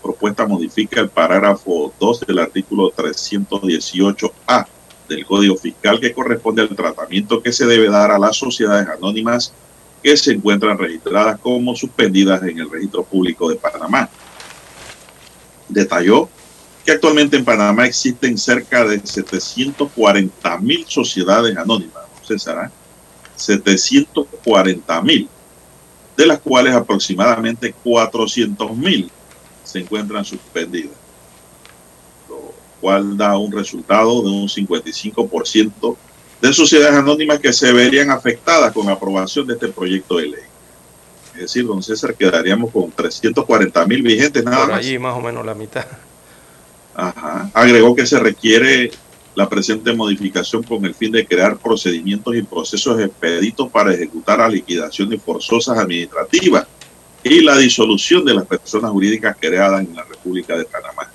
propuesta modifica el parágrafo 2 del artículo 318A del Código Fiscal que corresponde al tratamiento que se debe dar a las sociedades anónimas que se encuentran registradas como suspendidas en el registro público de Panamá. Detalló que actualmente en Panamá existen cerca de 740 mil sociedades anónimas, César, 740 mil, de las cuales aproximadamente 400 mil se encuentran suspendidas, lo cual da un resultado de un 55% de sociedades anónimas que se verían afectadas con la aprobación de este proyecto de ley. Es decir, don César, quedaríamos con 340 mil vigentes nada Por más. allí más o menos la mitad. Ajá. Agregó que se requiere la presente modificación con el fin de crear procedimientos y procesos expeditos para ejecutar las liquidaciones forzosas administrativas y la disolución de las personas jurídicas creadas en la República de Panamá.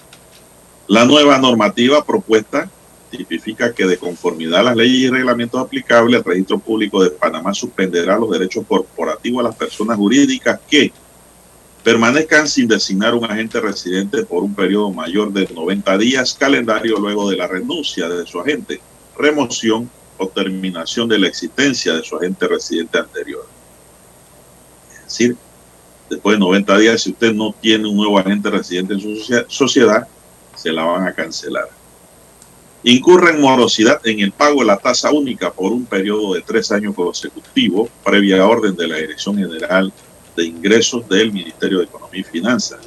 La nueva normativa propuesta tipifica que de conformidad a las leyes y reglamentos aplicables, el registro público de Panamá suspenderá los derechos corporativos a las personas jurídicas que permanezcan sin designar un agente residente por un periodo mayor de 90 días calendario luego de la renuncia de su agente, remoción o terminación de la existencia de su agente residente anterior. Es decir, después de 90 días, si usted no tiene un nuevo agente residente en su sociedad, se la van a cancelar. Incurre en morosidad en el pago de la tasa única por un periodo de tres años consecutivos, previa orden de la Dirección General de Ingresos del Ministerio de Economía y Finanzas.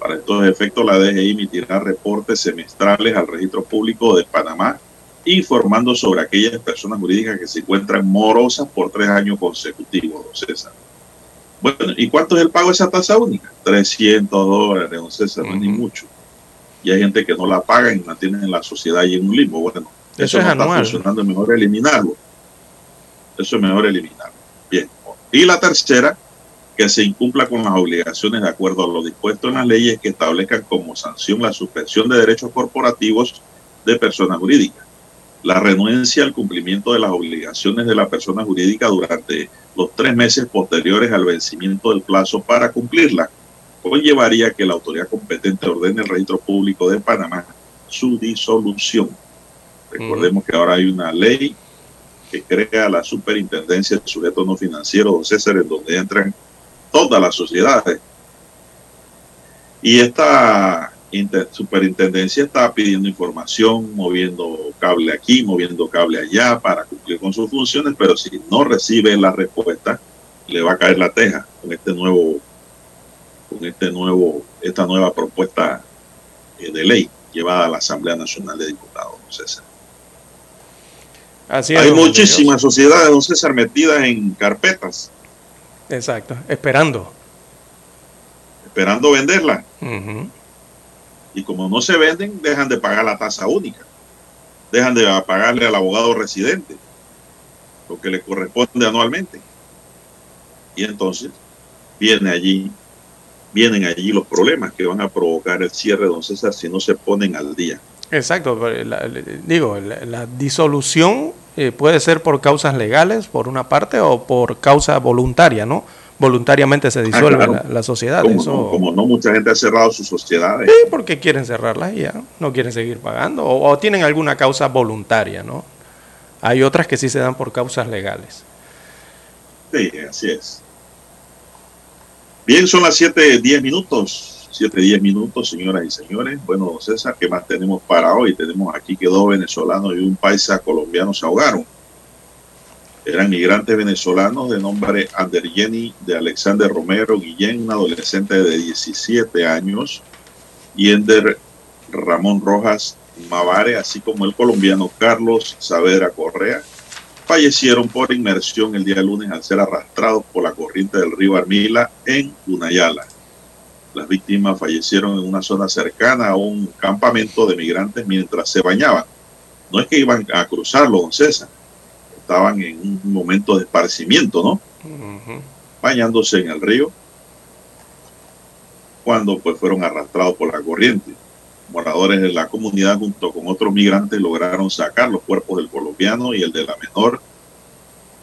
Para estos efectos, la DGI emitirá reportes semestrales al registro público de Panamá, informando sobre aquellas personas jurídicas que se encuentran morosas por tres años consecutivos, César. Bueno, ¿y cuánto es el pago de esa tasa única? 300 dólares, César, no es ni mucho. Y hay gente que no la paga y mantienen en la sociedad y en un limbo. Bueno, Eso eso, es no está anual. funcionando, es mejor eliminarlo. Eso es mejor eliminarlo. Bien. Y la tercera, que se incumpla con las obligaciones de acuerdo a lo dispuesto en las leyes que establezcan como sanción la suspensión de derechos corporativos de personas jurídicas. La renuencia al cumplimiento de las obligaciones de la persona jurídica durante los tres meses posteriores al vencimiento del plazo para cumplirla conllevaría que la autoridad competente ordene el registro público de Panamá su disolución. Recordemos que ahora hay una ley que crea la superintendencia de sujetos no financieros, don César, en donde entran todas las sociedades. Y esta superintendencia está pidiendo información, moviendo cable aquí, moviendo cable allá para cumplir con sus funciones, pero si no recibe la respuesta, le va a caer la teja con este nuevo con este nuevo, esta nueva propuesta eh, de ley llevada a la Asamblea Nacional de Diputados, don César. Así Hay muchísimas sociedades, don César, metidas en carpetas. Exacto, esperando. Esperando venderla. Y como no se venden, dejan de pagar la tasa única. Dejan de pagarle al abogado residente lo que le corresponde anualmente. Y entonces viene allí, vienen allí los problemas que van a provocar el cierre, don César, si no se ponen al día. Exacto, digo, la, disolución eh, puede ser por causas legales, por una parte, o por causa voluntaria, ¿no? Voluntariamente se ah, disuelve la, sociedad. Como, no, mucha gente ha cerrado sus sociedades. Sí, porque quieren cerrarlas y ya, no quieren seguir pagando, o tienen alguna causa voluntaria, ¿no? Hay otras que sí se dan por causas legales. Sí, así es. Bien, son las 7.10 minutos. 7.10 minutos, señoras y señores. Bueno, César, ¿qué más tenemos para hoy? Tenemos aquí que dos venezolanos y un paisa colombiano se ahogaron. Eran migrantes venezolanos de nombre Jenny de Alexander Romero Guillén, un adolescente de 17 años, y Ender Ramón Rojas Mavare, así como el colombiano Carlos Saavedra Correa, fallecieron por inmersión el día lunes al ser arrastrados por la corriente del río Armila en Unayala. Las víctimas fallecieron en una zona cercana a un campamento de migrantes mientras se bañaban. No es que iban a cruzarlo, don César. Estaban en un momento de esparcimiento, ¿no? Bañándose en el río cuando pues fueron arrastrados por la corriente moradores de la comunidad junto con otros migrantes lograron sacar los cuerpos del colombiano y el de la menor,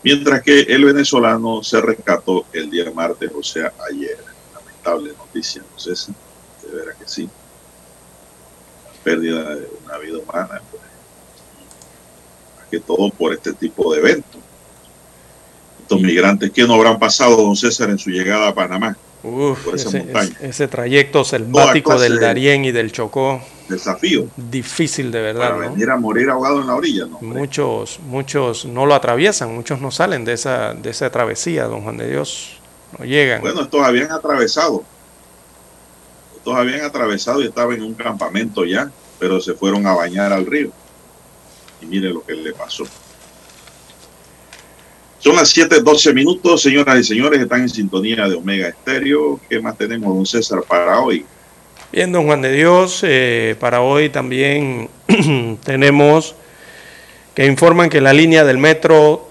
mientras que el venezolano se rescató el día martes, o sea, ayer. Lamentable noticia, no sé si de veras que sí. La pérdida de una vida humana, pues, que todo por este tipo de eventos. Estos migrantes, ¿qué no habrán pasado, don César, en su llegada a Panamá? ese, trayecto selvático del Darién y del Chocó. Desafío. Difícil de verdad. Para venir a morir ahogado en la orilla, ¿no? Muchos, muchos no lo atraviesan, muchos no salen de esa, de esa travesía, don Juan de Dios. No llegan. Bueno, estos habían atravesado. Estos habían atravesado y estaban en un campamento ya, pero se fueron a bañar al río. Y mire lo que le pasó. Son las 7:12 minutos, señoras y señores, están en sintonía de Omega Estéreo. ¿Qué más tenemos, don César, para hoy? Bien, don Juan de Dios, eh, para hoy también tenemos que informan que la línea del metro,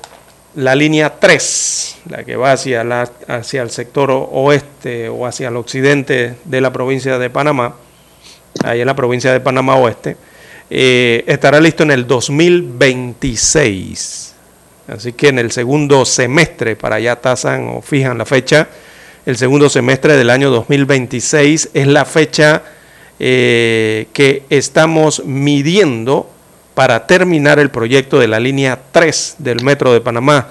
la línea 3, la que va hacia, la, hacia el sector oeste o hacia el occidente de la provincia de Panamá, ahí en la provincia de Panamá Oeste, eh, estará listo en el 2026. Así que en el segundo semestre, para allá tasan o fijan la fecha, el segundo semestre del año 2026 es la fecha eh, que estamos midiendo para terminar el proyecto de la línea 3 del Metro de Panamá,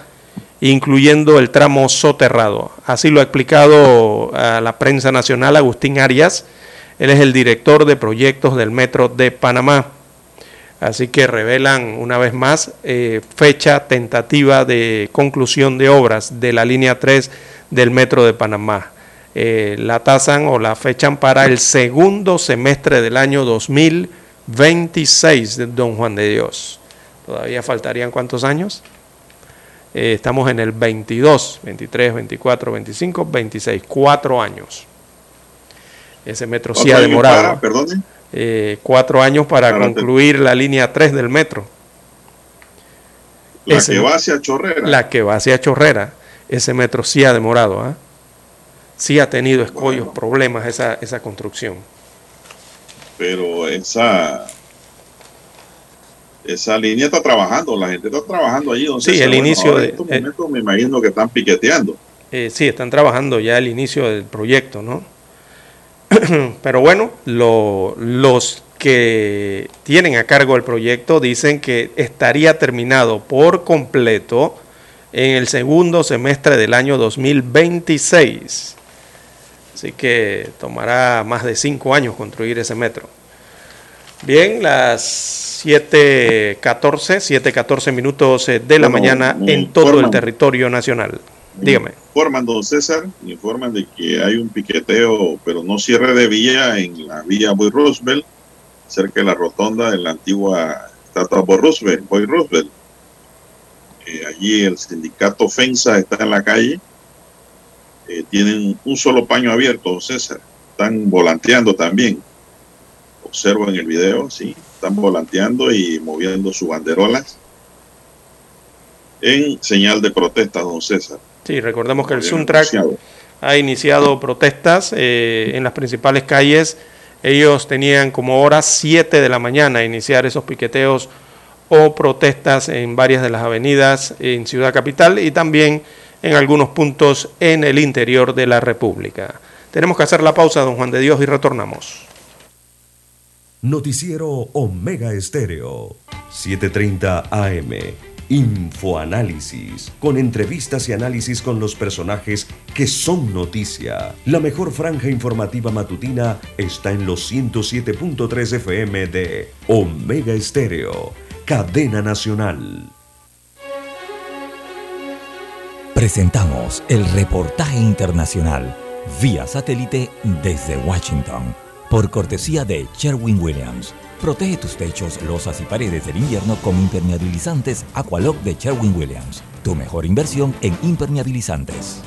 incluyendo el tramo soterrado. Así lo ha explicado a la prensa nacional Agustín Arias. Él es el director de proyectos del Metro de Panamá. Así que revelan una vez más eh, fecha tentativa de conclusión de obras de la línea 3 del Metro de Panamá. Eh, la tasan o la fechan para el segundo semestre del año 2026 de Don Juan de Dios. Todavía faltarían cuántos años? Eh, estamos en el 22, 23, 24, 25, 26, cuatro años. Ese metro sí ha demorado. Perdón. Eh, cuatro años para concluir la línea 3 del metro. La que va hacia Chorrera. La que va hacia Chorrera. Ese metro sí ha demorado, ¿ah? sí ha tenido escollos, problemas esa, esa construcción. Pero esa esa línea está trabajando, la gente está trabajando allí. sí, el inicio de. En eh, me imagino que están piqueteando. Eh, sí, están trabajando ya el inicio del proyecto, ¿no? Pero bueno, los que tienen a cargo el proyecto dicen que estaría terminado por completo en el segundo semestre del año 2026. Así que tomará más de cinco años construir ese metro. Bien, las 7.14, 7.14 minutos eh, de la mañana en todo el territorio nacional. Dígame. Informan, don César, informan de que hay un piqueteo, pero no cierre de vía en la vía Boy Roosevelt, cerca de la rotonda de la antigua estatua Boy Roosevelt. Eh, allí el sindicato FENSA está en la calle. Eh, tienen un solo paño abierto, don César. Están volanteando también. Observo en el video, sí. Están volanteando y moviendo sus banderolas en señal de protesta, don César. Sí, recordemos que el Suntrack ha iniciado protestas eh, en las principales calles. Ellos tenían como hora 7 de la mañana iniciar esos piqueteos o protestas en varias de las avenidas en Ciudad Capital y también en algunos puntos en el interior de la República. Tenemos que hacer la pausa, don Juan de Dios, y retornamos. Noticiero Omega Estéreo, 7:30 AM. Infoanálisis, con entrevistas y análisis con los personajes que son noticia. La mejor franja informativa matutina está en los 107.3 FM de Omega Estéreo, cadena nacional. Presentamos el reportaje internacional vía satélite desde Washington, por cortesía de Sherwin Williams Protege tus techos, losas y paredes del invierno con impermeabilizantes Aqualock de Sherwin Williams. Tu mejor inversión en impermeabilizantes.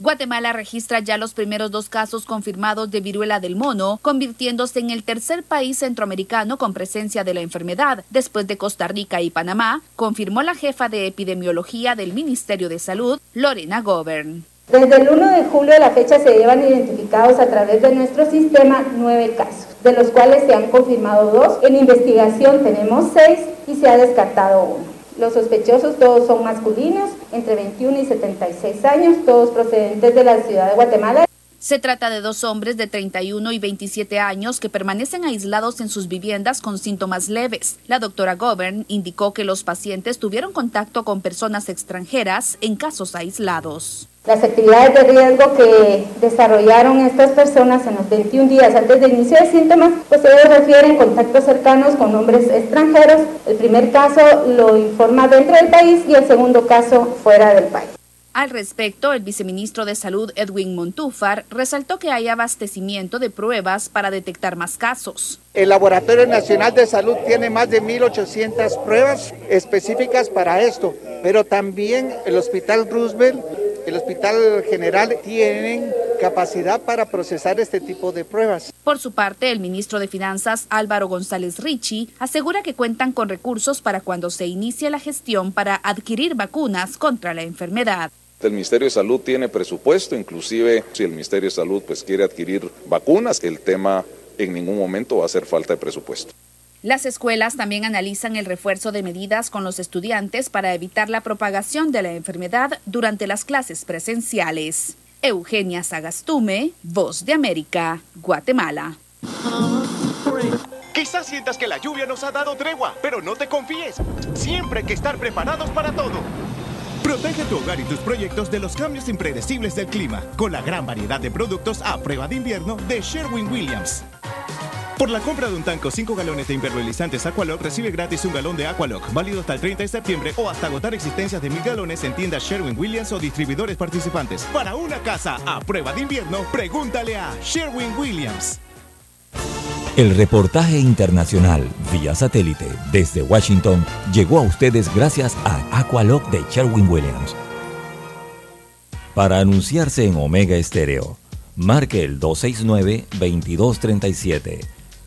Guatemala registra ya los primeros dos casos confirmados de viruela del mono, convirtiéndose en el tercer país centroamericano con presencia de la enfermedad, después de Costa Rica y Panamá, confirmó la jefa de epidemiología del Ministerio de Salud, Lorena Govern. Desde el 1 de julio de la fecha se llevan identificados a través de nuestro sistema nueve casos, de los cuales se han confirmado dos. En investigación tenemos seis y se ha descartado uno. Los sospechosos todos son masculinos, entre 21 y 76 años, todos procedentes de la ciudad de Guatemala. Se trata de dos hombres de 31 y 27 años que permanecen aislados en sus viviendas con síntomas leves. La doctora Govern indicó que los pacientes tuvieron contacto con personas extranjeras en casos aislados. Las actividades de riesgo que desarrollaron estas personas en los 21 días antes de inicio de síntomas, pues ellos refieren contactos cercanos con hombres extranjeros. El primer caso lo informa dentro del país y el segundo caso fuera del país. Al respecto, el viceministro de Salud Edwin Montúfar resaltó que hay abastecimiento de pruebas para detectar más casos. El Laboratorio Nacional de Salud tiene más de 1.800 pruebas específicas para esto, pero también el Hospital Roosevelt el Hospital General tienen capacidad para procesar este tipo de pruebas. Por su parte, el ministro de Finanzas Álvaro González Ricci asegura que cuentan con recursos para cuando se inicie la gestión para adquirir vacunas contra la enfermedad. El Ministerio de Salud tiene presupuesto, inclusive si el Ministerio de Salud pues quiere adquirir vacunas, el tema en ningún momento va a hacer falta de presupuesto. Las escuelas también analizan el refuerzo de medidas con los estudiantes para evitar la propagación de la enfermedad durante las clases presenciales. Eugenia Sagastume, Voz de América, Guatemala. Quizás sientas que la lluvia nos ha dado tregua, pero no te confíes. Siempre hay que estar preparados para todo. Protege tu hogar y tus proyectos de los cambios impredecibles del clima con la gran variedad de productos a prueba de invierno de Sherwin Williams. Por la compra de un tanco 5 galones de impermeabilizantes Aqualock, recibe gratis un galón de Aqualock, válido hasta el 30 de septiembre o hasta agotar existencias de mil galones en tiendas Sherwin Williams o distribuidores participantes. Para una casa a prueba de invierno, pregúntale a Sherwin Williams. El reportaje internacional vía satélite desde Washington llegó a ustedes gracias a Aqualock de Sherwin Williams. Para anunciarse en Omega Estéreo, marque el 269-2237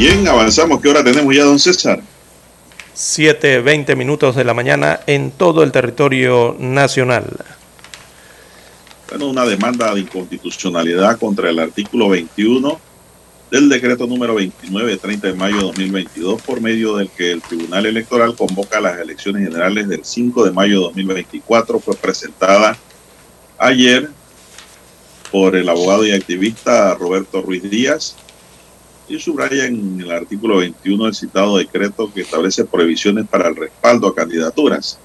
Bien, avanzamos. ¿Qué hora tenemos ya, don César? 7, 20 minutos de la mañana en todo el territorio nacional. Bueno, una demanda de inconstitucionalidad contra el artículo 21 del decreto número 29 30 de mayo de 2022, por medio del que el Tribunal Electoral convoca las elecciones generales del 5 de mayo de 2024, fue presentada ayer por el abogado y activista Roberto Ruiz Díaz, y subraya en el artículo 21 del citado decreto que establece prohibiciones para el respaldo a candidaturas.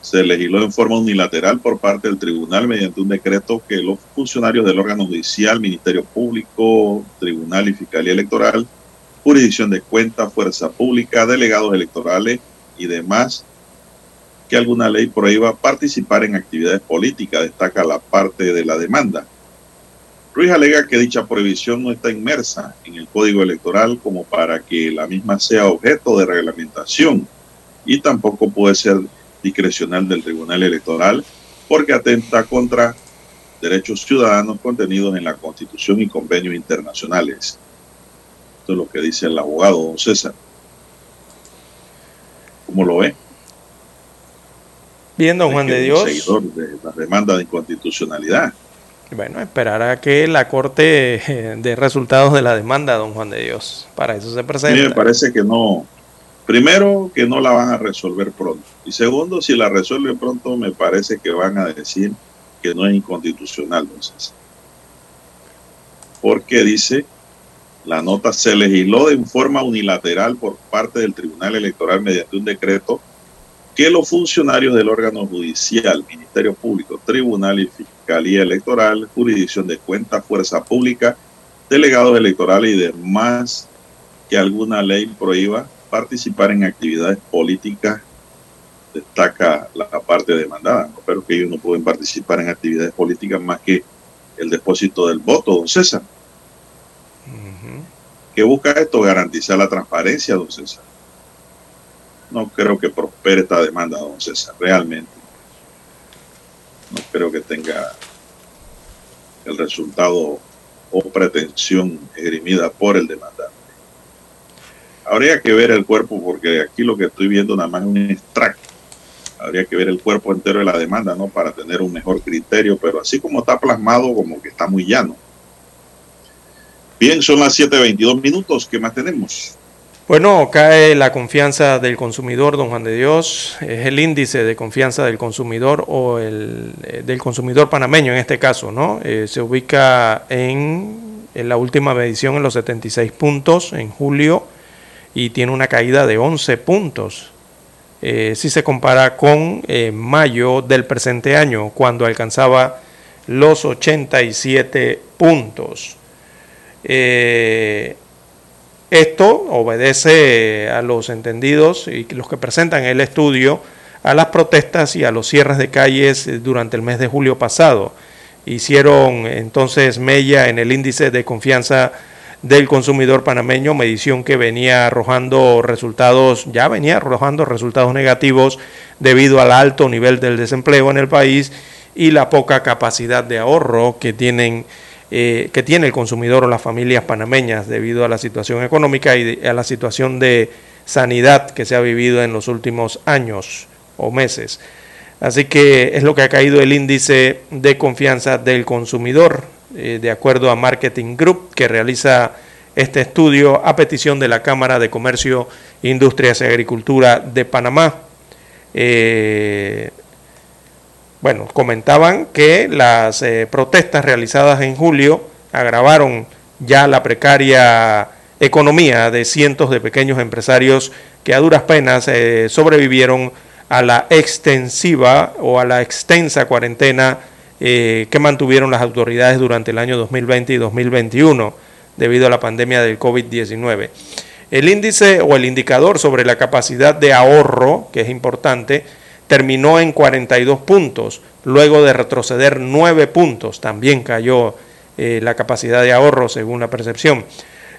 Se legisló en forma unilateral por parte del tribunal mediante un decreto que los funcionarios del órgano judicial, Ministerio Público, Tribunal y Fiscalía Electoral, jurisdicción de cuenta, fuerza pública, delegados electorales y demás, que alguna ley prohíba participar en actividades políticas, destaca la parte de la demanda. Ruiz alega que dicha prohibición no está inmersa en el Código Electoral como para que la misma sea objeto de reglamentación y tampoco puede ser discrecional del Tribunal Electoral porque atenta contra derechos ciudadanos contenidos en la Constitución y convenios internacionales. Esto es lo que dice el abogado don César. ¿Cómo lo ve? Bien, don Juan de Dios. Seguidor de la demanda de inconstitucionalidad. Bueno, esperar a que la Corte eh, dé resultados de la demanda, don Juan de Dios. Para eso se presenta. A mí me parece que no. Primero, que no la van a resolver pronto. Y segundo, si la resuelven pronto, me parece que van a decir que no es inconstitucional, entonces. Porque dice, la nota se legisló de forma unilateral por parte del Tribunal Electoral mediante un decreto que los funcionarios del órgano judicial, Ministerio Público, Tribunal y Fiscalía Electoral, Jurisdicción de Cuenta, Fuerza Pública, delegados electorales y demás que alguna ley prohíba participar en actividades políticas, destaca la parte demandada, pero que ellos no pueden participar en actividades políticas más que el depósito del voto, don César. ¿Qué busca esto? Garantizar la transparencia, don César no creo que prospere esta demanda, don César, realmente. No creo que tenga el resultado o pretensión esgrimida por el demandante. Habría que ver el cuerpo, porque aquí lo que estoy viendo nada más es un extracto. Habría que ver el cuerpo entero de la demanda, ¿no? Para tener un mejor criterio, pero así como está plasmado, como que está muy llano. Bien, son las 7.22 minutos. ¿Qué más tenemos? Bueno, cae la confianza del consumidor, don Juan de Dios, es el índice de confianza del consumidor o el eh, del consumidor panameño en este caso, ¿no? Eh, se ubica en, en, la última medición en los 76 puntos en julio y tiene una caída de 11 puntos. Eh, si se compara con mayo del presente año, cuando alcanzaba los 87 puntos. Eh, esto obedece a los entendidos y los que presentan el estudio a las protestas y a los cierres de calles durante el mes de julio pasado. Hicieron entonces mella en el índice de confianza del consumidor panameño, medición que venía arrojando resultados, ya venía arrojando resultados negativos debido al alto nivel del desempleo en el país y la poca capacidad de ahorro que tienen eh, que tiene el consumidor o las familias panameñas debido a la situación económica y a la situación de sanidad que se ha vivido en los últimos años o meses. Así que es lo que ha caído el índice de confianza del consumidor, eh, de acuerdo a Marketing Group, que realiza este estudio a petición de la Cámara de Comercio, Industrias y Agricultura de Panamá. Eh, bueno, comentaban que las eh, protestas realizadas en julio agravaron ya la precaria economía de cientos de pequeños empresarios que a duras penas eh, sobrevivieron a la extensiva o a la extensa cuarentena eh, que mantuvieron las autoridades durante el año 2020 y 2021 debido a la pandemia del COVID-19. El índice o el indicador sobre la capacidad de ahorro, que es importante, terminó en 42 puntos, luego de retroceder 9 puntos, también cayó eh, la capacidad de ahorro según la percepción,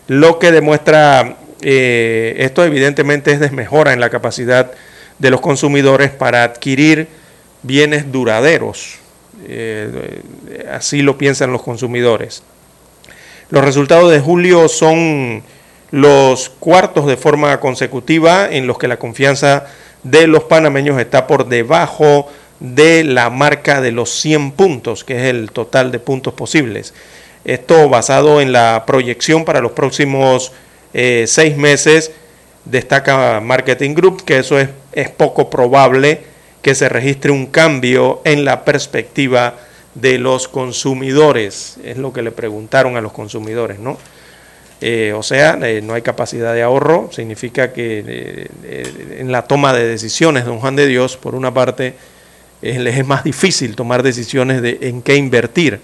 lo que demuestra, eh, esto evidentemente es desmejora en la capacidad de los consumidores para adquirir bienes duraderos, eh, así lo piensan los consumidores. Los resultados de julio son los cuartos de forma consecutiva en los que la confianza de los panameños está por debajo de la marca de los 100 puntos, que es el total de puntos posibles. Esto basado en la proyección para los próximos eh, seis meses, destaca Marketing Group, que eso es, es poco probable que se registre un cambio en la perspectiva de los consumidores. Es lo que le preguntaron a los consumidores, ¿no? Eh, o sea, eh, no hay capacidad de ahorro, significa que eh, en la toma de decisiones, don Juan de Dios, por una parte, les es más difícil tomar decisiones de en qué invertir.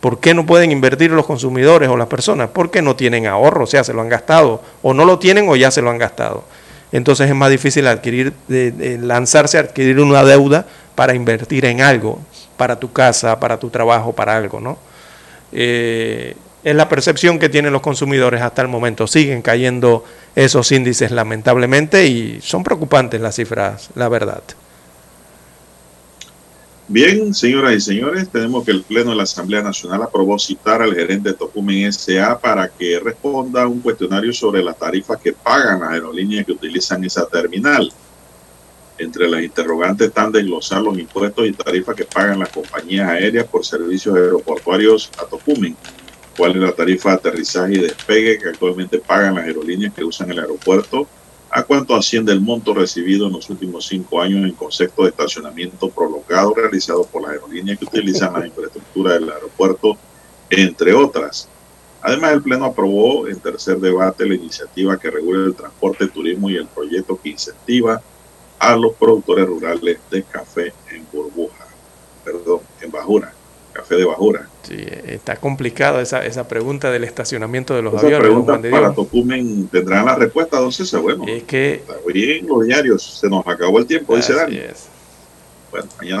¿Por qué no pueden invertir los consumidores o las personas? Porque no tienen ahorro, o sea, se lo han gastado, o no lo tienen o ya se lo han gastado. Entonces es más difícil adquirir, lanzarse a adquirir una deuda para invertir en algo para tu casa, para tu trabajo, para algo, ¿no? Eh, es la percepción que tienen los consumidores hasta el momento. Siguen cayendo esos índices lamentablemente y son preocupantes las cifras, la verdad. Bien, señoras y señores, tenemos que el Pleno de la Asamblea Nacional aprobó citar al gerente de Tocumen S.A. para que responda a un cuestionario sobre las tarifas que pagan las aerolíneas que utilizan esa terminal. Entre las interrogantes están desglosar los impuestos y tarifas que pagan las compañías aéreas por servicios aeroportuarios a Tocumen. ¿Cuál es la tarifa de aterrizaje y despegue que actualmente pagan las aerolíneas que usan el aeropuerto? ¿A cuánto asciende el monto recibido en los últimos cinco años en concepto de estacionamiento prolongado realizado por las aerolíneas que utilizan la infraestructura del aeropuerto, entre otras? Además, el Pleno aprobó en tercer debate la iniciativa que regula el transporte, turismo y el proyecto que incentiva a los productores rurales de café en burbuja, perdón, en bajura, café de bajura. Sí, está complicada esa, esa pregunta del estacionamiento de los aviones. Pregunta para Tocumen tendrán la respuesta, don César. Bueno, es que está bien los diarios, se nos acabó el tiempo, dice Dani. Bueno, mañana